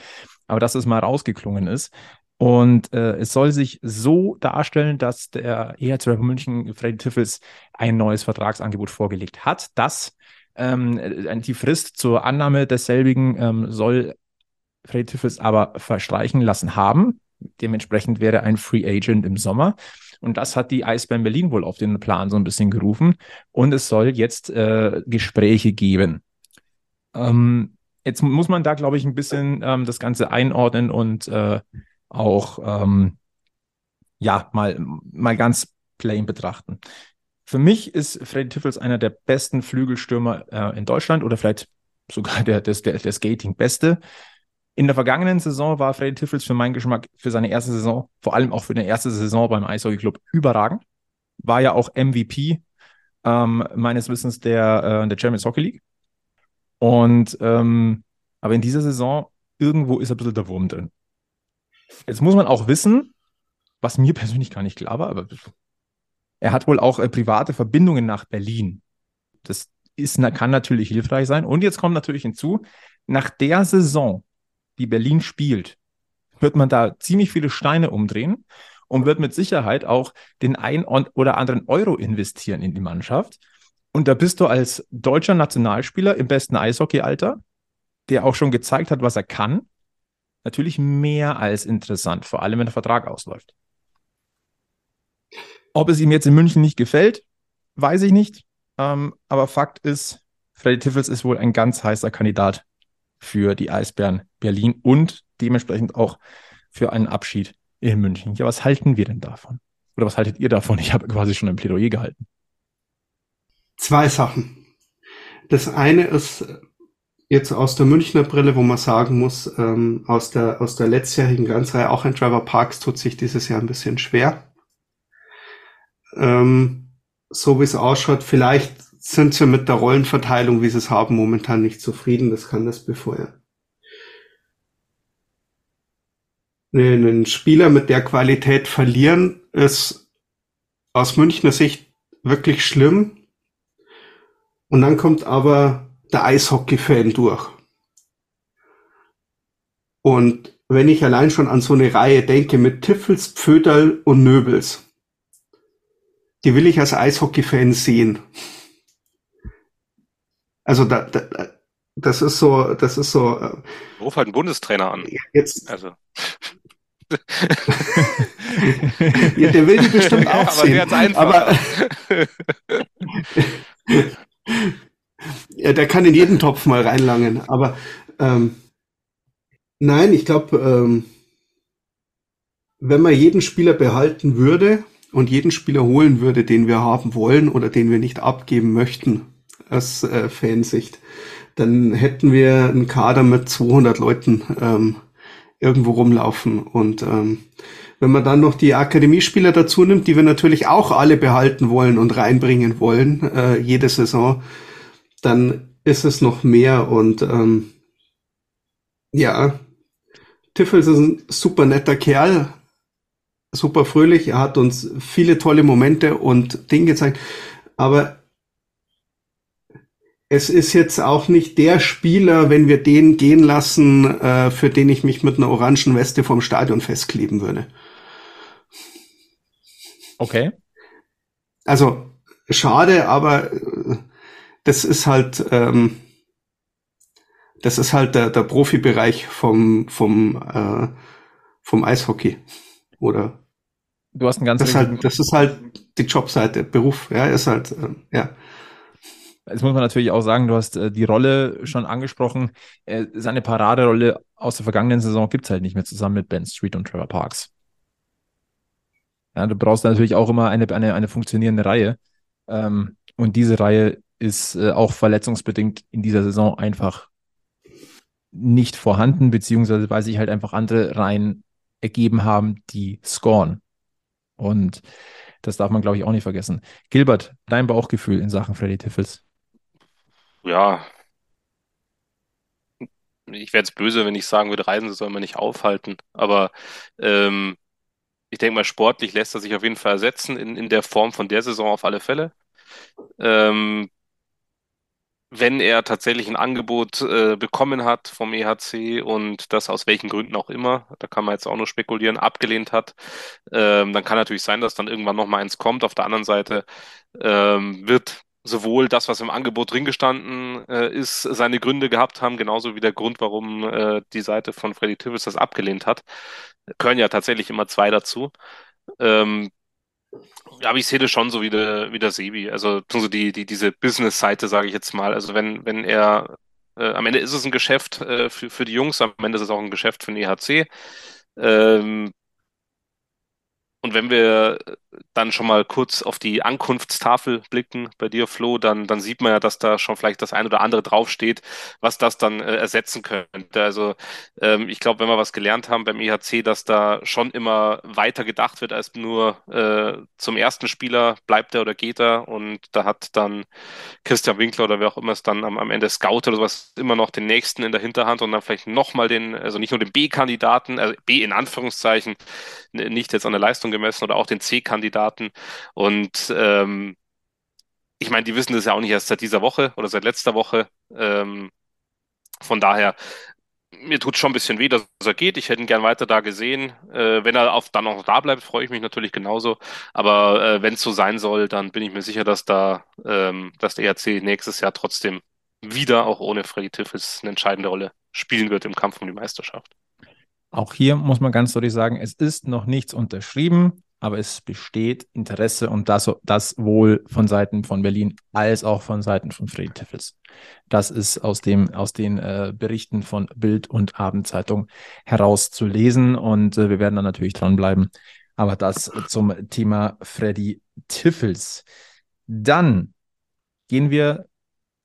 aber dass es mal rausgeklungen ist. Und äh, es soll sich so darstellen, dass der EHC München Freddy Tiffels ein neues Vertragsangebot vorgelegt hat. Das ähm, äh, die Frist zur Annahme desselbigen ähm, soll Freddy Tiffels aber verstreichen lassen haben. Dementsprechend wäre ein Free Agent im Sommer. Und das hat die Eisbären Berlin wohl auf den Plan so ein bisschen gerufen. Und es soll jetzt äh, Gespräche geben. Ähm, jetzt muss man da, glaube ich, ein bisschen ähm, das Ganze einordnen und äh, auch ähm, ja mal, mal ganz plain betrachten. Für mich ist Freddy Tiffels einer der besten Flügelstürmer äh, in Deutschland oder vielleicht sogar der, der, der Skating-Beste. In der vergangenen Saison war Freddy Tiffels für meinen Geschmack für seine erste Saison, vor allem auch für eine erste Saison beim Eishockey Club, überragend. War ja auch MVP ähm, meines Wissens der, äh, der Champions Hockey League. Und ähm, aber in dieser Saison irgendwo ist ein bisschen der Wurm drin. Jetzt muss man auch wissen, was mir persönlich gar nicht klar war, aber er hat wohl auch äh, private Verbindungen nach Berlin. Das ist, kann natürlich hilfreich sein. Und jetzt kommt natürlich hinzu, nach der Saison, die Berlin spielt, wird man da ziemlich viele Steine umdrehen und wird mit Sicherheit auch den ein oder anderen Euro investieren in die Mannschaft. Und da bist du als deutscher Nationalspieler im besten Eishockeyalter, der auch schon gezeigt hat, was er kann, natürlich mehr als interessant, vor allem wenn der Vertrag ausläuft. Ob es ihm jetzt in München nicht gefällt, weiß ich nicht. Ähm, aber Fakt ist, Freddy Tiffels ist wohl ein ganz heißer Kandidat für die Eisbären Berlin und dementsprechend auch für einen Abschied in München. Ja, was halten wir denn davon? Oder was haltet ihr davon? Ich habe quasi schon ein Plädoyer gehalten. Zwei Sachen. Das eine ist, jetzt aus der Münchner Brille, wo man sagen muss, ähm, aus der, aus der letztjährigen Grenzreihe, auch ein Trevor Parks tut sich dieses Jahr ein bisschen schwer. Ähm, so wie es ausschaut, vielleicht sind sie mit der Rollenverteilung, wie sie es haben, momentan nicht zufrieden. Das kann das befeuern. Einen Spieler mit der Qualität verlieren ist aus Münchner Sicht wirklich schlimm. Und dann kommt aber der Eishockey-Fan durch. Und wenn ich allein schon an so eine Reihe denke mit Tiffels, Pföderl und Nöbels, die will ich als Eishockey-Fan sehen. Also da, da, das ist so, das ist so. Äh, Ruf halt einen Bundestrainer an. Jetzt. Also. ja, der will die bestimmt auch sehen. Aber, aber ja, der kann in jeden Topf mal reinlangen. Aber ähm, nein, ich glaube, ähm, wenn man jeden Spieler behalten würde und jeden Spieler holen würde, den wir haben wollen oder den wir nicht abgeben möchten, aus äh, Fansicht, dann hätten wir einen Kader mit 200 Leuten ähm, irgendwo rumlaufen. Und ähm, wenn man dann noch die Akademiespieler dazu nimmt, die wir natürlich auch alle behalten wollen und reinbringen wollen, äh, jede Saison, dann ist es noch mehr und ähm, ja, Tiffels ist ein super netter Kerl, super fröhlich, er hat uns viele tolle Momente und Dinge gezeigt, aber es ist jetzt auch nicht der Spieler, wenn wir den gehen lassen, äh, für den ich mich mit einer orangen Weste vom Stadion festkleben würde. Okay. also schade, aber das ist halt, ähm, das ist halt der, der Profibereich vom, vom, äh, vom Eishockey. Oder Du hast einen ganz das, ist halt, das ist halt die Jobseite, Beruf, ja, ist halt, äh, ja. Jetzt muss man natürlich auch sagen, du hast äh, die Rolle schon angesprochen. Äh, seine Paraderolle aus der vergangenen Saison gibt es halt nicht mehr zusammen mit Ben Street und Trevor Parks. Ja, du brauchst natürlich auch immer eine, eine, eine funktionierende Reihe. Ähm, und diese Reihe ist äh, auch verletzungsbedingt in dieser Saison einfach nicht vorhanden, beziehungsweise weil sich halt einfach andere Reihen ergeben haben, die scoren. Und das darf man, glaube ich, auch nicht vergessen. Gilbert, dein Bauchgefühl in Sachen Freddy Tiffels? Ja, ich wäre jetzt böse, wenn ich sagen würde, Reisen soll man nicht aufhalten. Aber ähm, ich denke mal, sportlich lässt er sich auf jeden Fall ersetzen in, in der Form von der Saison auf alle Fälle. Ähm, wenn er tatsächlich ein Angebot äh, bekommen hat vom EHC und das aus welchen Gründen auch immer, da kann man jetzt auch nur spekulieren, abgelehnt hat, ähm, dann kann natürlich sein, dass dann irgendwann noch mal eins kommt. Auf der anderen Seite ähm, wird sowohl das, was im Angebot drin gestanden äh, ist, seine Gründe gehabt haben, genauso wie der Grund, warum äh, die Seite von Freddy Tibbs das abgelehnt hat. Gehören ja tatsächlich immer zwei dazu. Ähm, ja, aber ich sehe das schon so wie der, wie der Sebi. Also so die, die, diese Business-Seite, sage ich jetzt mal. Also wenn, wenn er, äh, am Ende ist es ein Geschäft äh, für, für die Jungs, am Ende ist es auch ein Geschäft für den EHC. Ähm, und wenn wir dann schon mal kurz auf die Ankunftstafel blicken bei dir, Flo, dann, dann sieht man ja, dass da schon vielleicht das ein oder andere draufsteht, was das dann äh, ersetzen könnte. Also ähm, ich glaube, wenn wir was gelernt haben beim EHC, dass da schon immer weiter gedacht wird als nur äh, zum ersten Spieler bleibt er oder geht er. Und da hat dann Christian Winkler oder wer auch immer es dann am, am Ende Scout oder sowas immer noch den nächsten in der Hinterhand und dann vielleicht nochmal den, also nicht nur den B-Kandidaten, also B in Anführungszeichen, nicht jetzt an der Leistung gemessen oder auch den C-Kandidaten. Und ähm, ich meine, die wissen das ja auch nicht erst seit dieser Woche oder seit letzter Woche. Ähm, von daher, mir tut schon ein bisschen weh, dass er geht. Ich hätte ihn gern weiter da gesehen. Äh, wenn er auf, dann auch da bleibt, freue ich mich natürlich genauso. Aber äh, wenn es so sein soll, dann bin ich mir sicher, dass da ähm, dass der ERC nächstes Jahr trotzdem wieder auch ohne Freddy Tiffels eine entscheidende Rolle spielen wird im Kampf um die Meisterschaft. Auch hier muss man ganz deutlich sagen, es ist noch nichts unterschrieben, aber es besteht Interesse und das, das wohl von Seiten von Berlin als auch von Seiten von Freddy Tiffels. Das ist aus, dem, aus den äh, Berichten von Bild und Abendzeitung herauszulesen und äh, wir werden dann natürlich dranbleiben. Aber das zum Thema Freddy Tiffels. Dann gehen wir,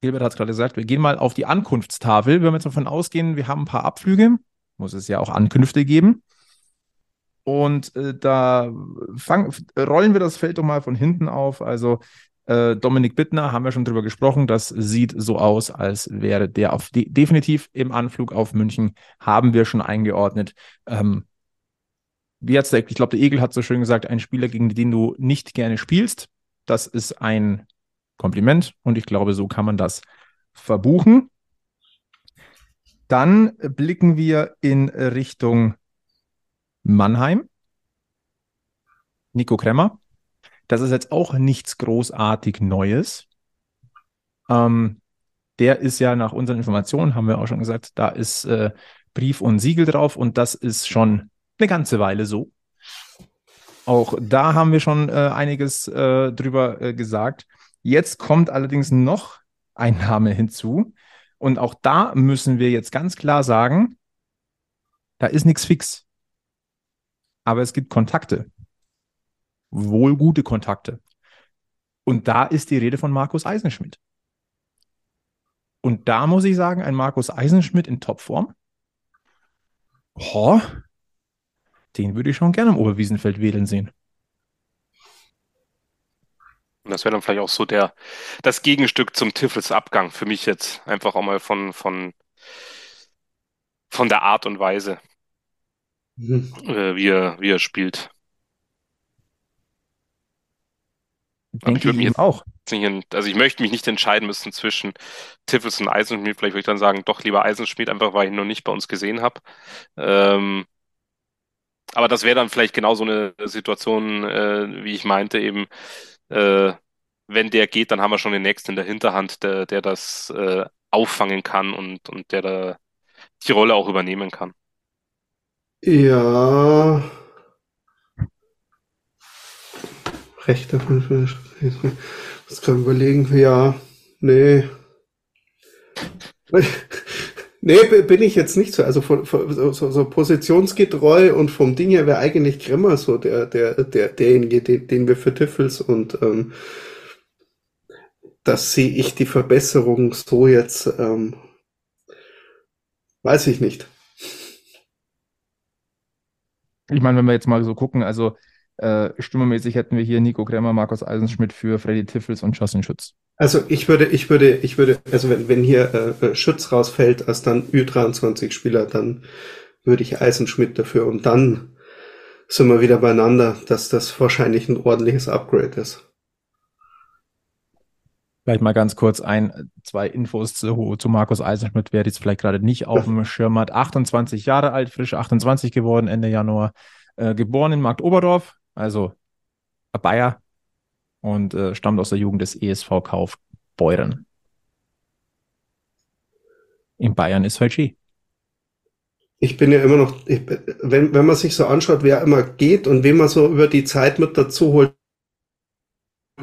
Gilbert hat es gerade gesagt, wir gehen mal auf die Ankunftstafel. Wenn wir jetzt davon ausgehen, wir haben ein paar Abflüge, muss es ja auch Ankünfte geben. Und äh, da fang, rollen wir das Feld doch mal von hinten auf. Also äh, Dominik Bittner, haben wir schon drüber gesprochen, das sieht so aus, als wäre der auf de definitiv im Anflug auf München, haben wir schon eingeordnet. Ähm, wie hat's der, ich glaube, der Egel hat so schön gesagt, ein Spieler, gegen den du nicht gerne spielst. Das ist ein Kompliment und ich glaube, so kann man das verbuchen. Dann blicken wir in Richtung Mannheim. Nico Kremmer. Das ist jetzt auch nichts großartig Neues. Ähm, der ist ja nach unseren Informationen, haben wir auch schon gesagt, da ist äh, Brief und Siegel drauf und das ist schon eine ganze Weile so. Auch da haben wir schon äh, einiges äh, drüber äh, gesagt. Jetzt kommt allerdings noch ein Name hinzu. Und auch da müssen wir jetzt ganz klar sagen, da ist nichts fix. Aber es gibt Kontakte. Wohl gute Kontakte. Und da ist die Rede von Markus Eisenschmidt. Und da muss ich sagen, ein Markus Eisenschmidt in Topform. Oh, den würde ich schon gerne im Oberwiesenfeld wählen sehen. Das wäre dann vielleicht auch so der, das Gegenstück zum Tiffels Abgang für mich jetzt. Einfach auch mal von, von, von der Art und Weise, mhm. äh, wie, er, wie er spielt. Denke ich würde mich jetzt auch. Nicht, also ich möchte mich nicht entscheiden müssen zwischen Tiffels und Eisenschmied. Vielleicht würde ich dann sagen, doch lieber Eisenschmied, einfach weil ich ihn noch nicht bei uns gesehen habe. Ähm, aber das wäre dann vielleicht genau so eine Situation, äh, wie ich meinte, eben äh, wenn der geht, dann haben wir schon den nächsten in der Hinterhand, der, der das äh, auffangen kann und, und der da die Rolle auch übernehmen kann. Ja. Rechter Was kann ich überlegen? Ja, nee. Nee, bin ich jetzt nicht so. Also von, von, so, so positionsgetreu und vom Ding her wäre eigentlich Grimmer so der, der, der, derjenige, den, den wir für Tiffels und ähm, das sehe ich die Verbesserung so jetzt, ähm, weiß ich nicht. Ich meine, wenn wir jetzt mal so gucken, also äh, stimmermäßig hätten wir hier Nico Kremmer, Markus Eisenschmidt für Freddy Tiffels und Justin Schütz. Also ich würde, ich würde, ich würde, also wenn, wenn hier äh, Schütz rausfällt als dann Ü23-Spieler, dann würde ich Eisenschmidt dafür und dann sind wir wieder beieinander, dass das wahrscheinlich ein ordentliches Upgrade ist. Vielleicht mal ganz kurz ein, zwei Infos zu, zu Markus Eisenschmidt, wer jetzt vielleicht gerade nicht auf dem Schirm hat. 28 Jahre alt, frisch 28 geworden, Ende Januar. Äh, geboren in Markt Oberdorf, also Bayer und äh, stammt aus der Jugend des ESV Kaufbeuren. In Bayern ist halt Ski. Ich bin ja immer noch, ich, wenn, wenn man sich so anschaut, wer immer geht und wen man so über die Zeit mit dazu holt,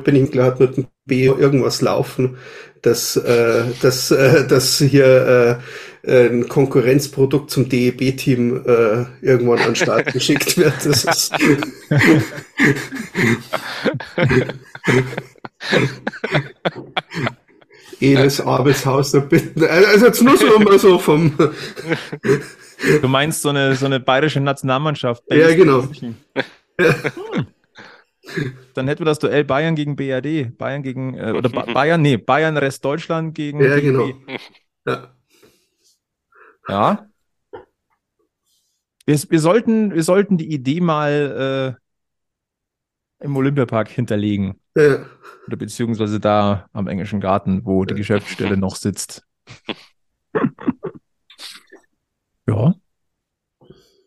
bin ich gerade mit dem B irgendwas laufen, dass, äh, dass, äh, dass hier äh, ein Konkurrenzprodukt zum DEB-Team äh, irgendwann an den Start geschickt wird. Das ist Edes Arbeitshaus da bitten. Also jetzt nur so mal so vom. Du meinst so eine, so eine bayerische Nationalmannschaft? Ja, genau. Hm. Dann hätten wir das Duell Bayern gegen BRD. Bayern gegen, äh, oder ba Bayern, nee, Bayern Rest Deutschland gegen. Ja, genau. Ja. ja. Wir, wir, sollten, wir sollten die Idee mal äh, im Olympiapark hinterlegen. Ja. Oder beziehungsweise da am englischen Garten, wo die Geschäftsstelle noch sitzt. ja.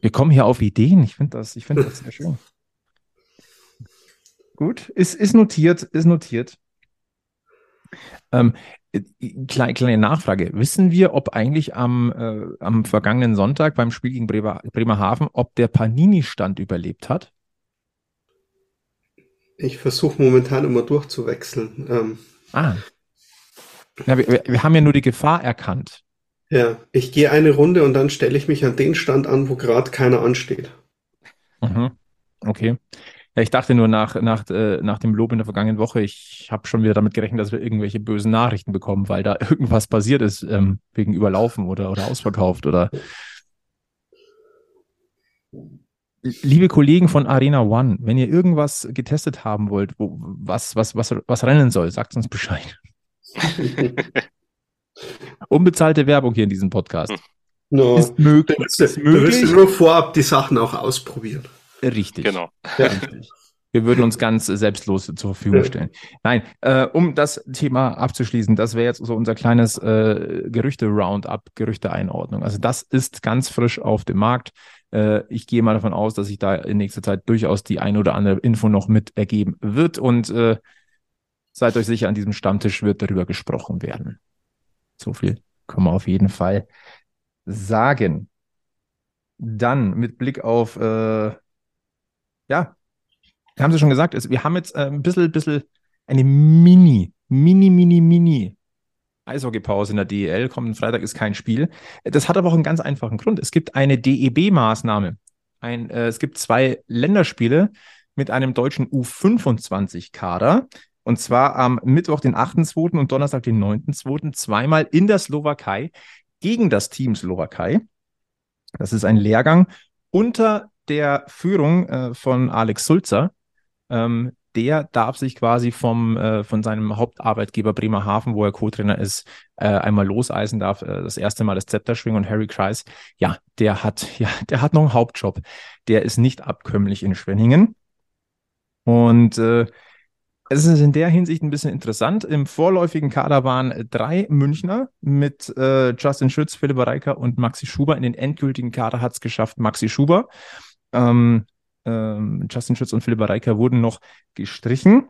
Wir kommen hier auf Ideen. Ich finde das, ich finde das sehr schön. Gut, ist, ist notiert, ist notiert. Ähm, kleine, kleine Nachfrage. Wissen wir, ob eigentlich am, äh, am vergangenen Sonntag beim Spiel gegen Bremer, Bremerhaven, ob der Panini-Stand überlebt hat? Ich versuche momentan immer durchzuwechseln. Ähm, ah. Ja, wir, wir haben ja nur die Gefahr erkannt. Ja, ich gehe eine Runde und dann stelle ich mich an den Stand an, wo gerade keiner ansteht. Mhm. Okay. Ja, ich dachte nur nach, nach, äh, nach dem Lob in der vergangenen Woche, ich habe schon wieder damit gerechnet, dass wir irgendwelche bösen Nachrichten bekommen, weil da irgendwas passiert ist, ähm, wegen Überlaufen oder, oder ausverkauft oder. Liebe Kollegen von Arena One, wenn ihr irgendwas getestet haben wollt, wo, was, was, was, was rennen soll, sagt uns Bescheid. Unbezahlte Werbung hier in diesem Podcast. No. Ist möglich. Du, ist möglich. Du nur vorab die Sachen auch ausprobieren. Richtig. Genau. Ja. Wir würden uns ganz selbstlos zur Verfügung stellen. Nein, äh, um das Thema abzuschließen, das wäre jetzt so unser kleines äh, Gerüchte-Roundup, Gerüchte-Einordnung. Also das ist ganz frisch auf dem Markt. Äh, ich gehe mal davon aus, dass sich da in nächster Zeit durchaus die ein oder andere Info noch mit ergeben wird und äh, seid euch sicher, an diesem Stammtisch wird darüber gesprochen werden. So viel können wir auf jeden Fall sagen. Dann mit Blick auf äh, ja, haben Sie schon gesagt, wir haben jetzt äh, ein bisschen, bisschen eine Mini, Mini, Mini, Mini Eishockeypause in der DEL. Kommenden Freitag ist kein Spiel. Das hat aber auch einen ganz einfachen Grund. Es gibt eine DEB-Maßnahme. Ein, äh, es gibt zwei Länderspiele mit einem deutschen U25-Kader. Und zwar am Mittwoch, den 8.2. und Donnerstag, den 9.2. zweimal in der Slowakei gegen das Team Slowakei. Das ist ein Lehrgang unter der Führung äh, von Alex Sulzer. Ähm, der darf sich quasi vom, äh, von seinem Hauptarbeitgeber Bremerhaven, wo er Co-Trainer ist, äh, einmal loseisen darf. Äh, das erste Mal das Zepter schwingen und Harry Kreis, ja, der hat, ja, der hat noch einen Hauptjob. Der ist nicht abkömmlich in Schwenningen. Und äh, es ist in der Hinsicht ein bisschen interessant. Im vorläufigen Kader waren drei Münchner mit äh, Justin Schütz, Philipp Reiker und Maxi Schuber. In den endgültigen Kader hat es geschafft Maxi Schuber. Ähm, ähm, Justin Schütz und Philipp Reiker wurden noch gestrichen.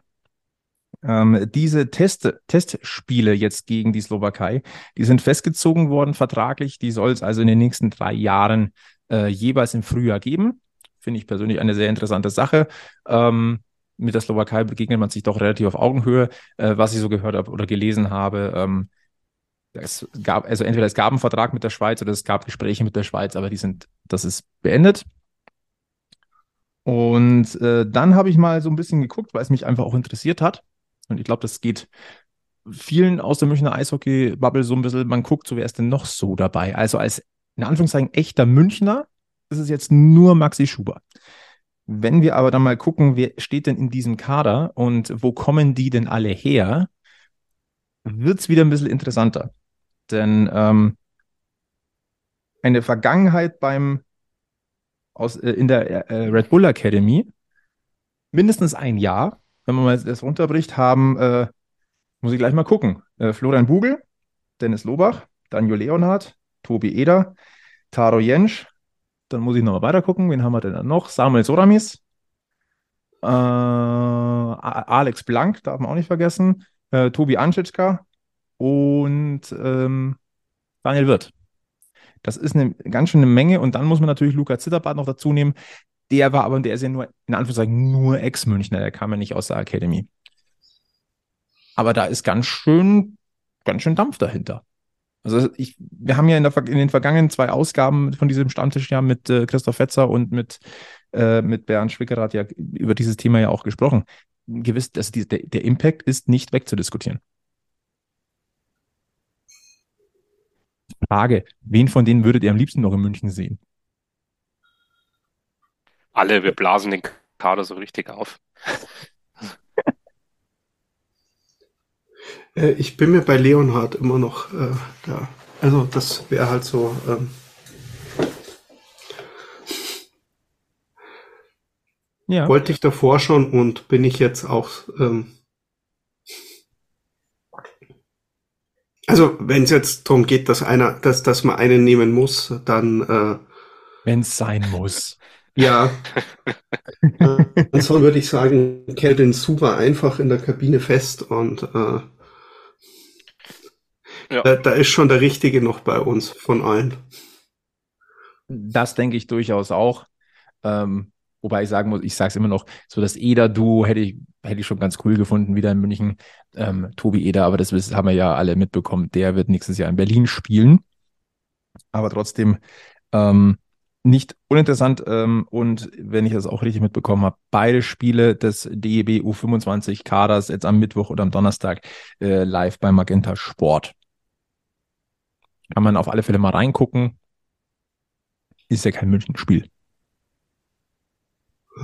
Ähm, diese Test, Testspiele jetzt gegen die Slowakei, die sind festgezogen worden vertraglich. Die soll es also in den nächsten drei Jahren äh, jeweils im Frühjahr geben. Finde ich persönlich eine sehr interessante Sache. Ähm, mit der Slowakei begegnet man sich doch relativ auf Augenhöhe, äh, was ich so gehört habe oder gelesen habe. Ähm, es gab, also entweder es gab einen Vertrag mit der Schweiz oder es gab Gespräche mit der Schweiz, aber die sind, das ist beendet. Und äh, dann habe ich mal so ein bisschen geguckt, weil es mich einfach auch interessiert hat. Und ich glaube, das geht vielen aus der Münchner Eishockey-Bubble so ein bisschen, man guckt, so wer ist denn noch so dabei? Also als in Anführungszeichen echter Münchner ist es jetzt nur Maxi Schuber. Wenn wir aber dann mal gucken, wer steht denn in diesem Kader und wo kommen die denn alle her, wird es wieder ein bisschen interessanter. Denn ähm, eine Vergangenheit beim aus, äh, in der äh, Red Bull Academy, mindestens ein Jahr, wenn man mal das runterbricht, haben, äh, muss ich gleich mal gucken, äh, Florian Bugel, Dennis Lobach, Daniel Leonhardt, Tobi Eder, Taro Jensch, dann muss ich nochmal weiter gucken, wen haben wir denn noch? Samuel Soramis, äh, Alex Blank, darf man auch nicht vergessen, äh, Tobi Anschitschka und ähm, Daniel Wirth. Das ist eine ganz schöne Menge. Und dann muss man natürlich Luca Zitterbart noch dazu nehmen. Der war aber, der ist ja nur, in Anführungszeichen, nur Ex-Münchner. Der kam ja nicht aus der Academy. Aber da ist ganz schön, ganz schön Dampf dahinter. Also ich, wir haben ja in, der, in, den vergangenen zwei Ausgaben von diesem Stammtisch ja mit äh, Christoph Fetzer und mit, äh, mit Bernd Schwickerath ja über dieses Thema ja auch gesprochen. Gewiss, dass die, der, der Impact ist nicht wegzudiskutieren. Frage, wen von denen würdet ihr am liebsten noch in München sehen? Alle, wir blasen den Kader so richtig auf. Äh, ich bin mir bei Leonhard immer noch äh, da. Also das wäre halt so. Ähm ja. Wollte ich davor schon und bin ich jetzt auch ähm, Also, wenn es jetzt darum geht, dass einer, dass, dass man einen nehmen muss, dann. Äh, wenn es sein muss. Ja. Ansonsten würde ich sagen, Kelvin super einfach in der Kabine fest und äh, ja. da, da ist schon der Richtige noch bei uns von allen. Das denke ich durchaus auch. Ähm, wobei ich sagen muss, ich sage es immer noch, so das Eder-Duo hätte ich hätte ich schon ganz cool gefunden, wieder in München. Ähm, Tobi Eder, aber das haben wir ja alle mitbekommen, der wird nächstes Jahr in Berlin spielen. Aber trotzdem ähm, nicht uninteressant. Ähm, und wenn ich das auch richtig mitbekommen habe, beide Spiele des DEB U25 Kaders jetzt am Mittwoch oder am Donnerstag äh, live bei Magenta Sport. Kann man auf alle Fälle mal reingucken. Ist ja kein München-Spiel.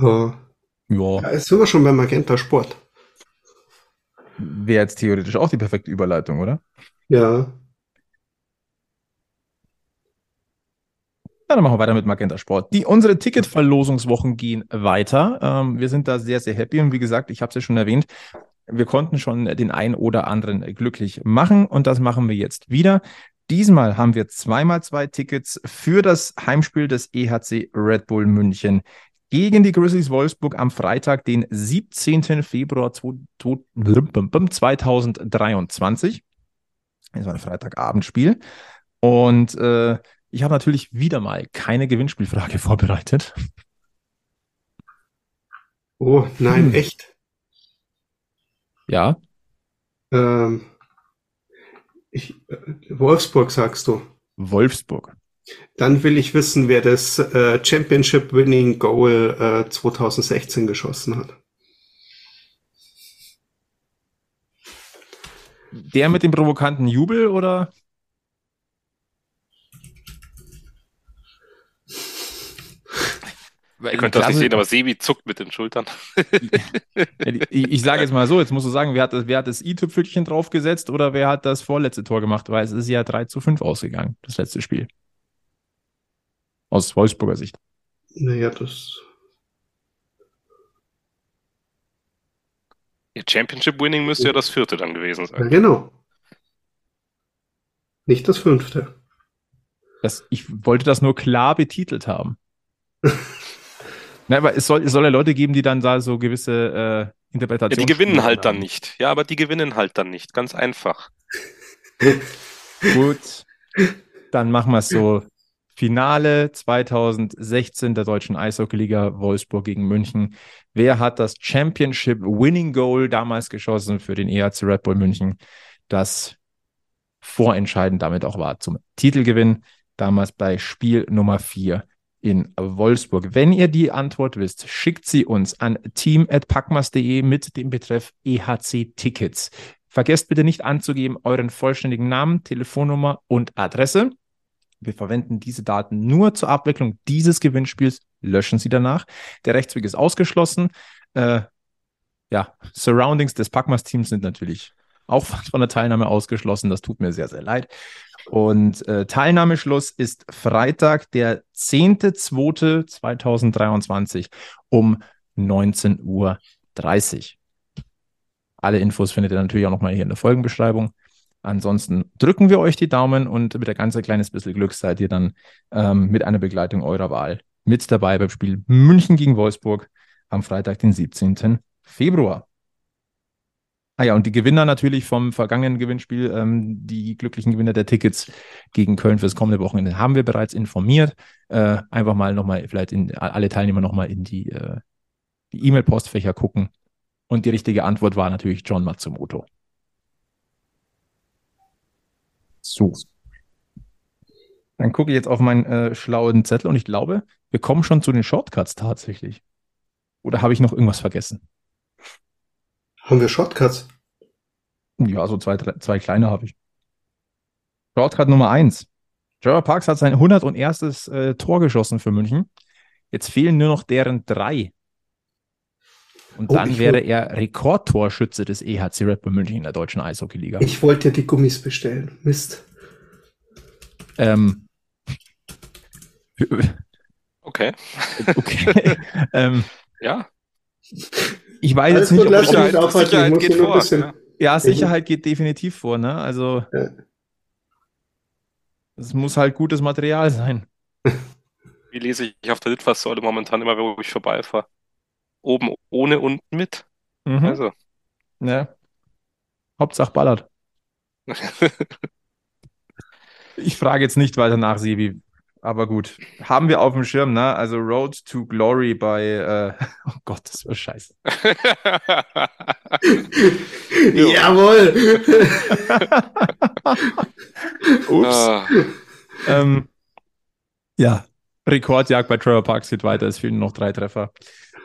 Ja. Ja. ja. Jetzt sind wir schon beim Magenta Sport. Wäre jetzt theoretisch auch die perfekte Überleitung, oder? Ja. Ja, dann machen wir weiter mit Magenta Sport. Die, unsere Ticketverlosungswochen gehen weiter. Ähm, wir sind da sehr, sehr happy. Und wie gesagt, ich habe es ja schon erwähnt, wir konnten schon den einen oder anderen glücklich machen. Und das machen wir jetzt wieder. Diesmal haben wir zweimal zwei Tickets für das Heimspiel des EHC Red Bull München gegen die Grizzlies Wolfsburg am Freitag, den 17. Februar 2023. Das war ein Freitagabendspiel. Und äh, ich habe natürlich wieder mal keine Gewinnspielfrage vorbereitet. Oh, nein, hm. echt? Ja. Ähm, ich, äh, Wolfsburg sagst du. Wolfsburg. Dann will ich wissen, wer das äh, Championship Winning Goal äh, 2016 geschossen hat. Der mit dem provokanten Jubel oder? Ihr könnt das nicht sehen, aber Sebi zuckt mit den Schultern. ich, ich sage jetzt mal so, jetzt musst du sagen, wer hat das, wer hat das i-Tüpfelchen draufgesetzt oder wer hat das vorletzte Tor gemacht, weil es ist ja 3 zu 5 ausgegangen, das letzte Spiel. Aus Wolfsburger Sicht. Naja, das. Ihr Championship Winning müsste ja das vierte dann gewesen sein. Ja, genau. Nicht das fünfte. Das, ich wollte das nur klar betitelt haben. Na, aber es soll, es soll ja Leute geben, die dann da so gewisse äh, Ja, Interpretationen. die gewinnen halt dann nicht. Ja, aber die gewinnen halt dann nicht. Ganz einfach. Gut, dann machen wir es so. Finale 2016 der deutschen Eishockeyliga Wolfsburg gegen München. Wer hat das Championship Winning Goal damals geschossen für den EHC Red Bull München, das vorentscheidend damit auch war zum Titelgewinn, damals bei Spiel Nummer 4 in Wolfsburg. Wenn ihr die Antwort wisst, schickt sie uns an team.packmas.de mit dem Betreff EHC Tickets. Vergesst bitte nicht anzugeben euren vollständigen Namen, Telefonnummer und Adresse. Wir verwenden diese Daten nur zur Abwicklung dieses Gewinnspiels, löschen sie danach. Der Rechtsweg ist ausgeschlossen. Äh, ja, Surroundings des Packmas-Teams sind natürlich auch von der Teilnahme ausgeschlossen. Das tut mir sehr, sehr leid. Und äh, Teilnahmeschluss ist Freitag, der 10.02.2023 um 19.30 Uhr. Alle Infos findet ihr natürlich auch nochmal hier in der Folgenbeschreibung. Ansonsten drücken wir euch die Daumen und mit ein ganz kleines bisschen Glück seid ihr dann ähm, mit einer Begleitung eurer Wahl mit dabei beim Spiel München gegen Wolfsburg am Freitag, den 17. Februar. Ah ja, und die Gewinner natürlich vom vergangenen Gewinnspiel, ähm, die glücklichen Gewinner der Tickets gegen Köln fürs kommende Wochenende, haben wir bereits informiert. Äh, einfach mal nochmal, vielleicht in, alle Teilnehmer nochmal in die äh, die E-Mail-Postfächer gucken. Und die richtige Antwort war natürlich John Matsumoto. So. Dann gucke ich jetzt auf meinen äh, schlauen Zettel und ich glaube, wir kommen schon zu den Shortcuts tatsächlich. Oder habe ich noch irgendwas vergessen? Haben wir Shortcuts? Ja, so zwei, drei, zwei kleine habe ich. Shortcut Nummer eins. Trevor Parks hat sein 101. Äh, Tor geschossen für München. Jetzt fehlen nur noch deren drei. Und Oh, dann wäre er Rekordtorschütze des EHC Red Bull München in der deutschen Eishockeyliga. Ich wollte die Gummis bestellen. Mist. Ähm, Okay. okay. ähm, Ja. ich weiß Alles jetzt nicht, gut, ob lass ich mich aufhalten. Ich Sicherheit geht vor, bisschen. ja. ja, Sicherheit geht definitiv vor, ne? Also Ja. es muss halt gutes Material sein. Wie lese ich auf der Litfaßsäule momentan immer, wo ich vorbeifahre? Oben ohne, unten mit. Mhm. Also. Ja. Hauptsache ballert. Ich frage jetzt nicht weiter nach, Sibi, aber gut. Haben wir auf dem Schirm, ne? Also Road to Glory bei, äh, oh Gott, das war scheiße. Jawohl! Ups. Ah, Ähm, ja, Rekordjagd bei Trevor Parks geht weiter. Es fehlen noch drei Treffer.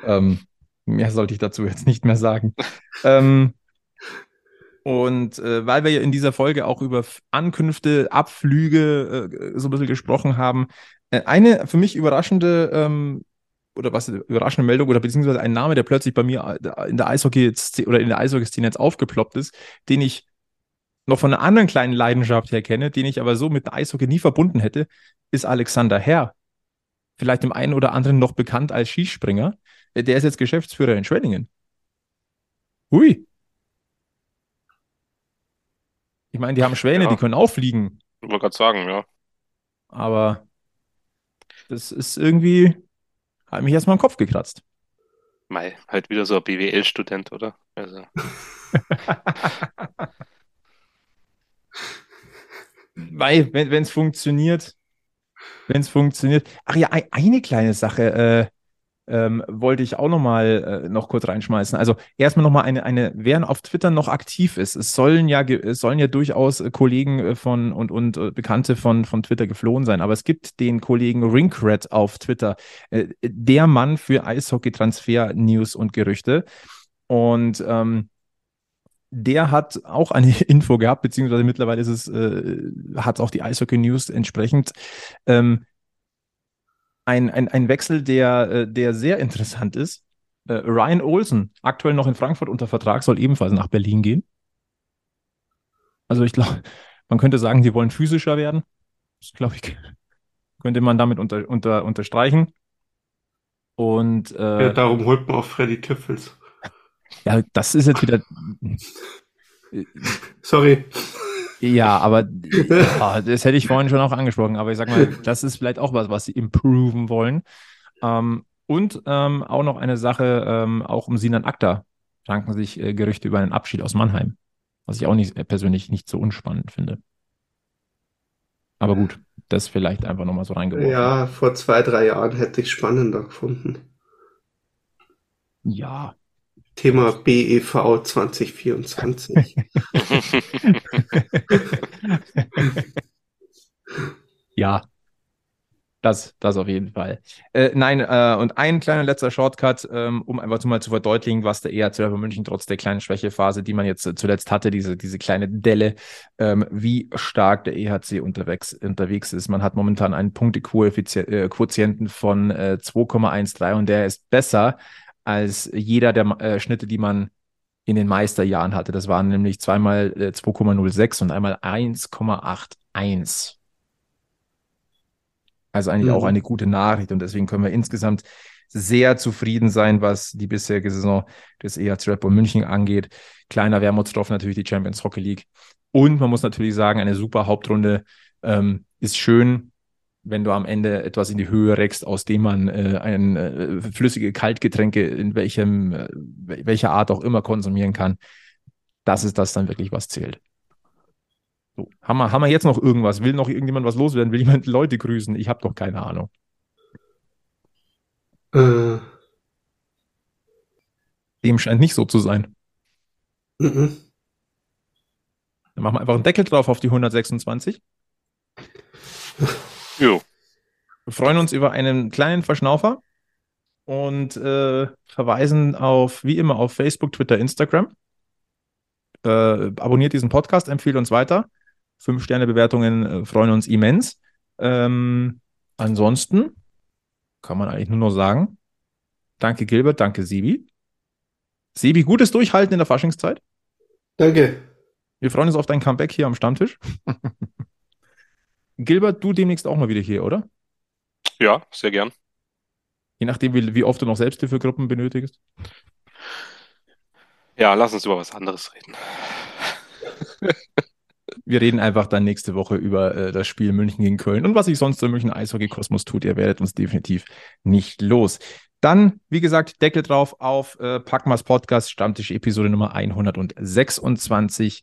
Ähm, mehr sollte ich dazu jetzt nicht mehr sagen. ähm, und äh, weil wir ja in dieser Folge auch über Ankünfte, Abflüge äh, so ein bisschen gesprochen haben, äh, eine für mich überraschende ähm, oder was überraschende Meldung oder beziehungsweise ein Name, der plötzlich bei mir äh, in der Eishockey oder in der Eishockey-Szene jetzt aufgeploppt ist, den ich noch von einer anderen kleinen Leidenschaft her kenne, den ich aber so mit Eishockey nie verbunden hätte, ist Alexander Herr. Vielleicht dem einen oder anderen noch bekannt als Skispringer. Der ist jetzt Geschäftsführer in Schwenningen. Hui. Ich meine, die haben Schwäne, Ja. die können auch fliegen, ich wollte gerade sagen, ja. aber das ist irgendwie, hat mich erstmal im Kopf gekratzt. Mei, halt wieder so ein BWL-Student, oder? Also, Weil, wenn es funktioniert, wenn es funktioniert. Ach ja, ei- eine kleine Sache äh, ähm, wollte ich auch noch mal äh, noch kurz reinschmeißen. Also erstmal noch mal eine, eine, wer auf Twitter noch aktiv ist. Es sollen ja, es sollen ja durchaus äh, Kollegen äh, von und, und äh, Bekannte von, von Twitter geflohen sein. Aber es gibt den Kollegen Rinkred auf Twitter, äh, der Mann für Eishockey-Transfer-News und Gerüchte. Und ähm, der hat auch eine Info gehabt, beziehungsweise mittlerweile ist es, äh, hat auch die Eishockey News entsprechend. Ähm, ein, ein, ein Wechsel, der, äh, der sehr interessant ist. Äh, Ryan Olsen, aktuell noch in Frankfurt unter Vertrag, soll ebenfalls nach Berlin gehen. Also ich glaube, man könnte sagen, die wollen physischer werden. Das glaube ich, könnte man damit unter, unter, unterstreichen. Und Ja, äh, darum holt man auch Freddy Tüffels. ja, das ist jetzt wieder. Sorry. Ja, aber ja, das hätte ich vorhin schon auch angesprochen. Aber ich sag mal, das ist vielleicht auch was, was sie improven wollen. Ähm, Und ähm, auch noch eine Sache, ähm, auch um Sinan Akta ranken sich äh, Gerüchte über einen Abschied aus Mannheim, was ich auch nicht, äh, persönlich nicht so unspannend finde. Aber gut, das vielleicht einfach nochmal so reingeworfen. Ja, vor zwei, drei Jahren hätte ich spannender gefunden. Ja. Thema BEV 2024. ja, das, das auf jeden Fall. Äh, nein, äh, und ein kleiner letzter Shortcut, ähm, um einfach mal zu verdeutlichen, was der EHC München trotz der kleinen Schwächephase, die man jetzt äh, zuletzt hatte, diese, diese kleine Delle, ähm, wie stark der EHC unterwegs, unterwegs ist. Man hat momentan einen Punktequotienten äh, von äh, 2,13 und der ist besser als jeder der äh, Schnitte, die man in den Meisterjahren hatte. Das waren nämlich zweimal äh, 2,06 und einmal 1,81. Also eigentlich mhm. auch eine gute Nachricht und deswegen können wir insgesamt sehr zufrieden sein, was die bisherige Saison des EHC Red Bull München angeht. Kleiner Wermutstropfen natürlich die Champions Hockey League. Und man muss natürlich sagen, eine super Hauptrunde ähm, ist schön, wenn du am Ende etwas in die Höhe reckst, aus dem man äh, ein äh, flüssige Kaltgetränke in welchem, äh, welcher Art auch immer konsumieren kann. Das ist das dann wirklich, was zählt. So, haben wir, haben wir jetzt noch irgendwas? Will noch irgendjemand was loswerden? Will jemand Leute grüßen? Ich habe doch keine Ahnung. Äh. Dem scheint nicht so zu sein. Mhm. Dann machen wir einfach einen Deckel drauf auf die 126. Jo. Wir freuen uns über einen kleinen Verschnaufer und äh, verweisen auf, wie immer, auf Facebook, Twitter, Instagram. Äh, abonniert diesen Podcast, empfiehlt uns weiter. Fünf-Sterne-Bewertungen äh, freuen uns immens. Ähm, ansonsten kann man eigentlich nur noch sagen, danke Gilbert, danke Sibi. Sibi, gutes Durchhalten in der Faschingszeit. Danke. Wir freuen uns auf dein Comeback hier am Stammtisch. Gilbert, du demnächst auch mal wieder hier, oder? Ja, sehr gern. Je nachdem, wie, wie oft du noch Selbsthilfegruppen benötigst. Ja, lass uns über was anderes reden. wir reden einfach dann nächste Woche über äh, das Spiel München gegen Köln und was sich sonst im München Eishockey Kosmos tut. Ihr werdet uns definitiv nicht los. Dann, wie gesagt, Deckel drauf auf äh, Packmas Podcast, Stammtisch Episode Nummer 126.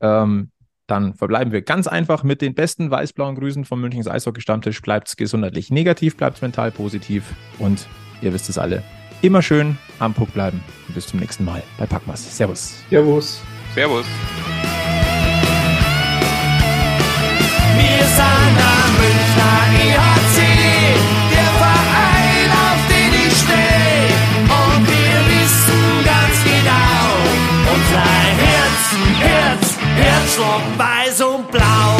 Ähm, dann verbleiben wir ganz einfach mit den besten weiß-blauen Grüßen vom Münchens Eishockey Stammtisch. Bleibt gesundheitlich negativ, bleibt mental positiv und ihr wisst es alle. Immer schön am Puck bleiben. Und bis zum nächsten Mal bei Packmas. Servus. Servus. Servus. Wir sind am Münchner rot, weiß und blau.